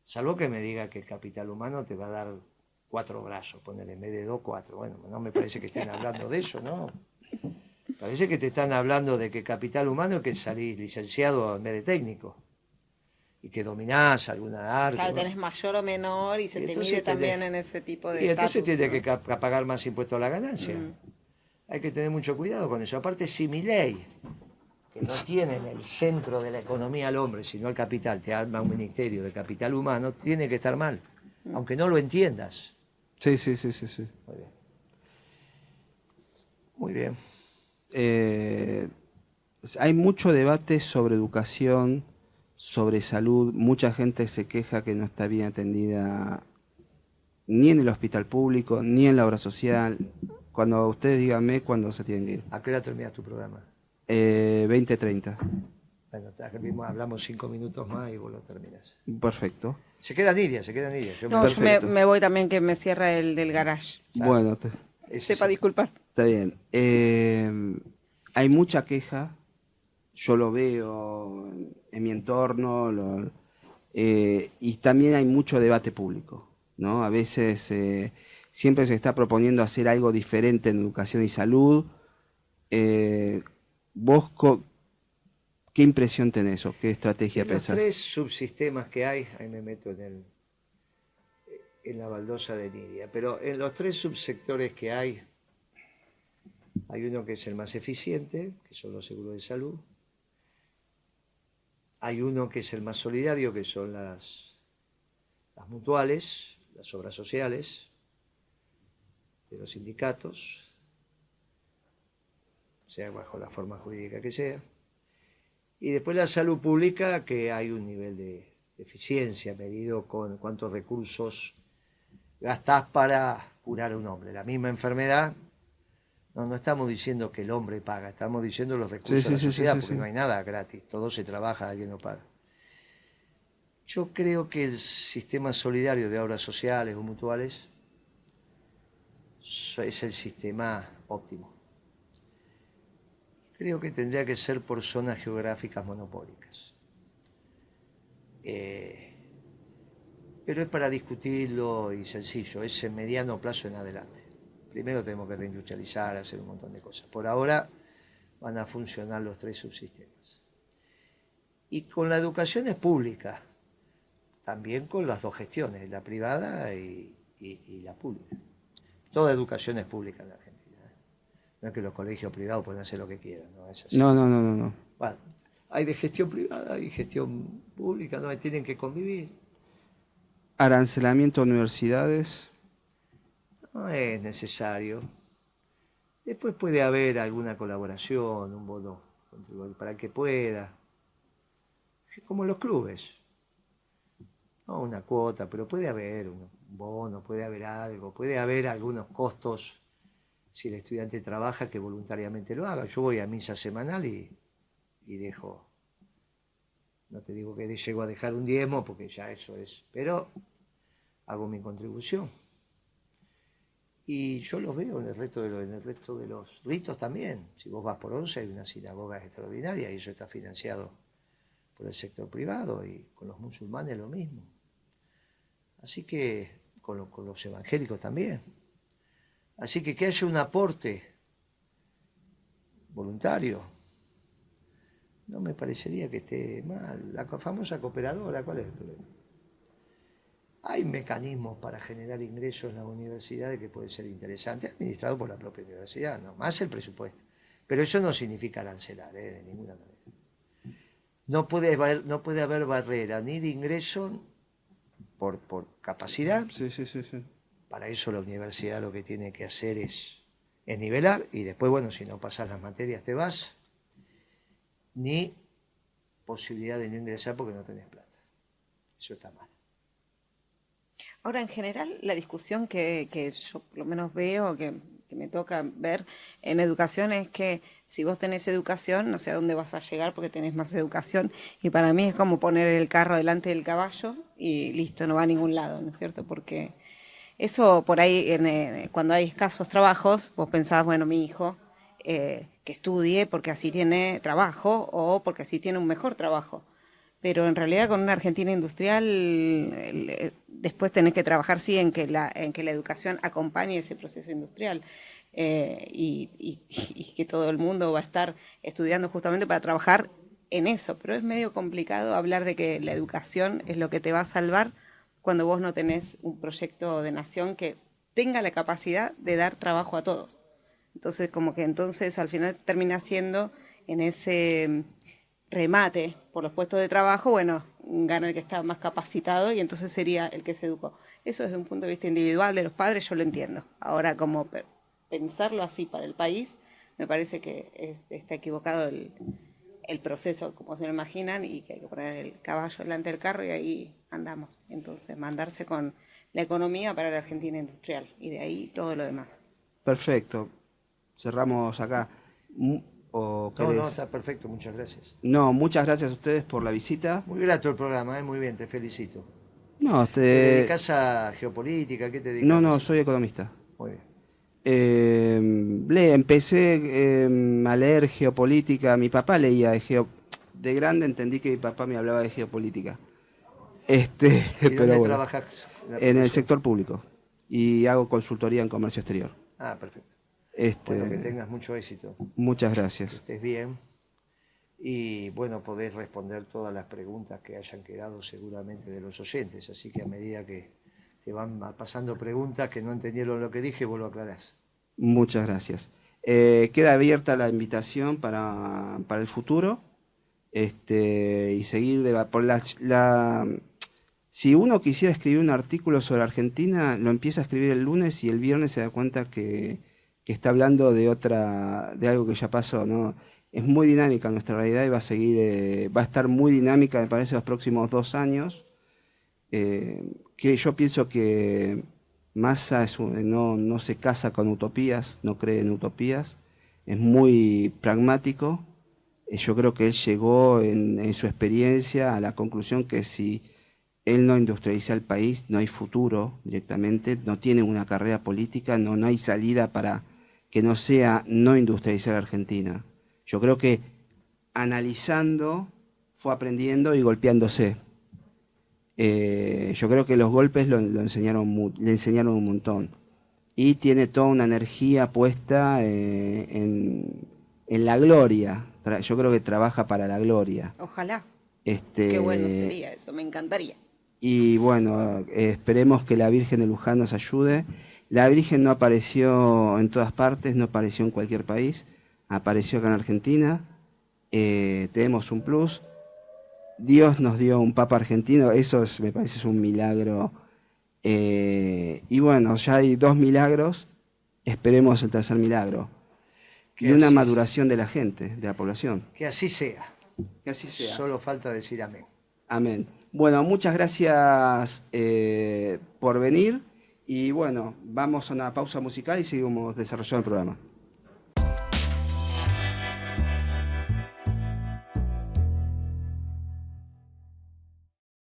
S3: Salvo que me diga que el capital humano te va a dar cuatro brazos, ponerle en vez de dos, cuatro. Bueno, no me parece que estén hablando de eso, ¿no? Parece que te están hablando de que capital humano es que salís licenciado en vez de técnico. Y que dominás alguna arte.
S2: Claro, tenés mayor o menor y se
S3: Y
S2: te mide
S3: tenés-
S2: también en ese tipo de
S3: Y entonces
S2: estatus,
S3: tiene
S2: ¿no?
S3: que pagar más impuestos a la ganancia.
S2: Mm.
S3: Hay que tener mucho cuidado con eso. Aparte, si mi ley, que no tiene en el centro de la economía al hombre, sino al capital, te arma un ministerio de capital humano, tiene que estar mal, aunque no lo entiendas.
S1: Sí, sí, sí, sí, sí.
S3: Muy bien. Muy bien.
S1: Eh, hay mucho debate sobre educación, sobre salud. Mucha gente se queja que no está bien atendida ni en el hospital público, ni en la obra social. Cuando ustedes díganme cuándo se tienen que ir.
S3: ¿A qué hora terminas tu programa?
S1: Eh, 20-30.
S3: Bueno, mismo hablamos cinco minutos más y vos lo terminas.
S1: Perfecto.
S3: Se queda Nidia, se queda Nidia. Yo me-
S2: No, yo me,
S1: Perfecto.
S2: me voy también que me cierra el del garage.
S1: Bueno, te-
S2: Sepa disculpar.
S1: Está bien. Eh, hay mucha queja. Yo lo veo en, en mi entorno. lo- eh, y también hay mucho debate público. ¿no? A veces eh, siempre se está proponiendo hacer algo diferente en educación y salud. Eh, ¿Vos qué impresión tenés o qué estrategia
S3: En los
S1: pensás?
S3: tres subsistemas que hay, ahí me meto en, el, en la baldosa de Nidia, pero en los tres subsectores que hay, hay uno que es el más eficiente, que son los seguros de salud, hay uno que es el más solidario, que son las, mutuales, las obras sociales de los sindicatos, sea bajo la forma jurídica que sea. Y después la salud pública, que hay un nivel de eficiencia medido con cuántos recursos gastás para curar a un hombre. La misma enfermedad, no, no estamos diciendo que el hombre paga, estamos diciendo los recursos de la sociedad, porque no hay nada gratis, todo se trabaja, alguien lo paga. Yo creo que el sistema solidario de obras sociales o mutuales es el sistema óptimo. Creo que tendría que ser por zonas geográficas monopólicas. Eh, pero es para discutirlo y sencillo, es en mediano plazo en adelante. Primero tenemos que reindustrializar, hacer un montón de cosas. Por ahora van a funcionar los tres subsistemas. Y con la educación es pública, también con las dos gestiones, la privada y, la pública. Toda educación es pública en la Argentina. ¿eh? No es que los colegios privados pueden hacer lo que quieran, ¿no?
S1: No, no, no, no.
S3: Bueno, hay de gestión privada y gestión pública, ¿no? Tienen que convivir.
S1: Arancelamiento de universidades.
S3: No es necesario. Después puede haber alguna colaboración, un bono para que pueda. Como los clubes. No una cuota, pero puede haber un bono, puede haber algo, puede haber algunos costos si el estudiante trabaja que voluntariamente lo haga. Yo voy a misa semanal y, y dejo, no te digo que llego a dejar un diezmo porque ya eso es, pero hago mi contribución. Y yo los veo en el resto de los, en el resto de los ritos también. Si vos vas por once hay una sinagoga extraordinaria y eso está financiado por el sector privado y con los musulmanes lo mismo. Así que con, los evangélicos también. Así que que haya un aporte voluntario, no me parecería que esté mal. La famosa cooperadora, ¿cuál es el problema? Hay mecanismos para generar ingresos en las universidades que pueden ser interesantes, administrados por la propia universidad, no más el presupuesto. Pero eso no significa arancelar, ¿eh? de ninguna manera. No puede haber, no puede haber barrera ni de ingreso por, por capacidad.
S1: Sí, sí, sí, sí.
S3: Para eso la universidad lo que tiene que hacer es, es nivelar y después, bueno, si no pasas las materias te vas, ni posibilidad de no ingresar porque no tenés plata. Eso está mal.
S2: Ahora, en general, la discusión que, yo por lo menos veo, que, me toca ver en educación es que si vos tenés educación, no sé a dónde vas a llegar porque tenés más educación. Y para mí es como poner el carro delante del caballo y listo, no va a ningún lado, ¿no es cierto? Porque eso por ahí, en, eh, cuando hay escasos trabajos, vos pensás, bueno, mi hijo eh, que estudie porque así tiene trabajo o porque así tiene un mejor trabajo pero en realidad con una Argentina industrial eh, después tenés que trabajar sí en que la, en que la educación acompañe ese proceso industrial eh, y, que todo el mundo va a estar estudiando justamente para trabajar en eso, pero es medio complicado hablar de que la educación es lo que te va a salvar cuando vos no tenés un proyecto de nación que tenga la capacidad de dar trabajo a todos. Entonces, como que entonces al final termina siendo en ese remate por los puestos de trabajo, bueno, gana el que está más capacitado y entonces sería el que se educó. Eso desde un punto de vista individual de los padres yo lo entiendo. Ahora, como pensarlo así para el país, me parece que está equivocado el, proceso, como se lo imaginan, y que hay que poner el caballo delante del carro y ahí andamos. Entonces, mandarse con la economía para la Argentina industrial y de ahí todo lo demás.
S1: Perfecto. Cerramos acá
S3: no, no, está perfecto, muchas gracias.
S1: No, muchas gracias a ustedes por la visita.
S3: Muy grato el programa, ¿eh? muy bien, te felicito.
S1: No,
S3: te... ¿Te dedicas a geopolítica? ¿Qué te dedicas?
S1: No, no, soy economista.
S3: Muy bien.
S1: Eh, empecé em, a leer geopolítica, mi papá leía de geo... De grande entendí que mi papá me hablaba de geopolítica. Este,
S3: ¿Y pero dónde trabajas?
S1: En el sector público. Y hago consultoría en comercio exterior.
S3: Ah, perfecto.
S1: Este,
S3: bueno, que tengas mucho éxito.
S1: Muchas gracias.
S3: Que estés bien. Y bueno, podés responder todas las preguntas que hayan quedado seguramente de los oyentes. Así que a medida que te van pasando preguntas que no entendieron lo que dije, vos lo aclarás.
S1: Muchas gracias. Eh, queda abierta la invitación para, para el futuro. este, y seguir de por la, la, si uno quisiera escribir un artículo sobre Argentina, lo empieza a escribir el lunes y el viernes se da cuenta que, que está hablando de otra, de algo que ya pasó, ¿no? Es muy dinámica nuestra realidad y va a seguir, eh, va a estar muy dinámica, me parece, los próximos dos años. Eh, que yo pienso que Massa es no, no se casa con utopías, no cree en utopías, es muy pragmático. Eh, yo creo que él llegó en, en su experiencia a la conclusión que si él no industrializa el país, no hay futuro directamente, no tiene una carrera política, no, no hay salida para que no sea no industrializar Argentina. Yo creo que analizando fue aprendiendo y golpeándose. Eh, yo creo que los golpes lo, enseñaron, le enseñaron un montón. Y tiene toda una energía puesta eh, en, en, la gloria. Yo creo que trabaja para la gloria.
S2: Ojalá.
S1: Este,
S2: Qué bueno sería eso, me encantaría.
S1: Y bueno, eh, esperemos que la Virgen de Luján nos ayude. La Virgen no apareció en todas partes, no apareció en cualquier país, apareció acá en Argentina. Eh, tenemos un plus. Dios nos dio un Papa argentino, eso me parece es un milagro. Eh, y bueno, ya hay dos milagros, esperemos el tercer milagro. y una maduración de la gente, de la población.
S3: Que así sea.
S1: Que así sea.
S3: Solo falta decir amén.
S1: Amén. Bueno, muchas gracias eh, por venir y bueno, vamos a una pausa musical y seguimos desarrollando el programa.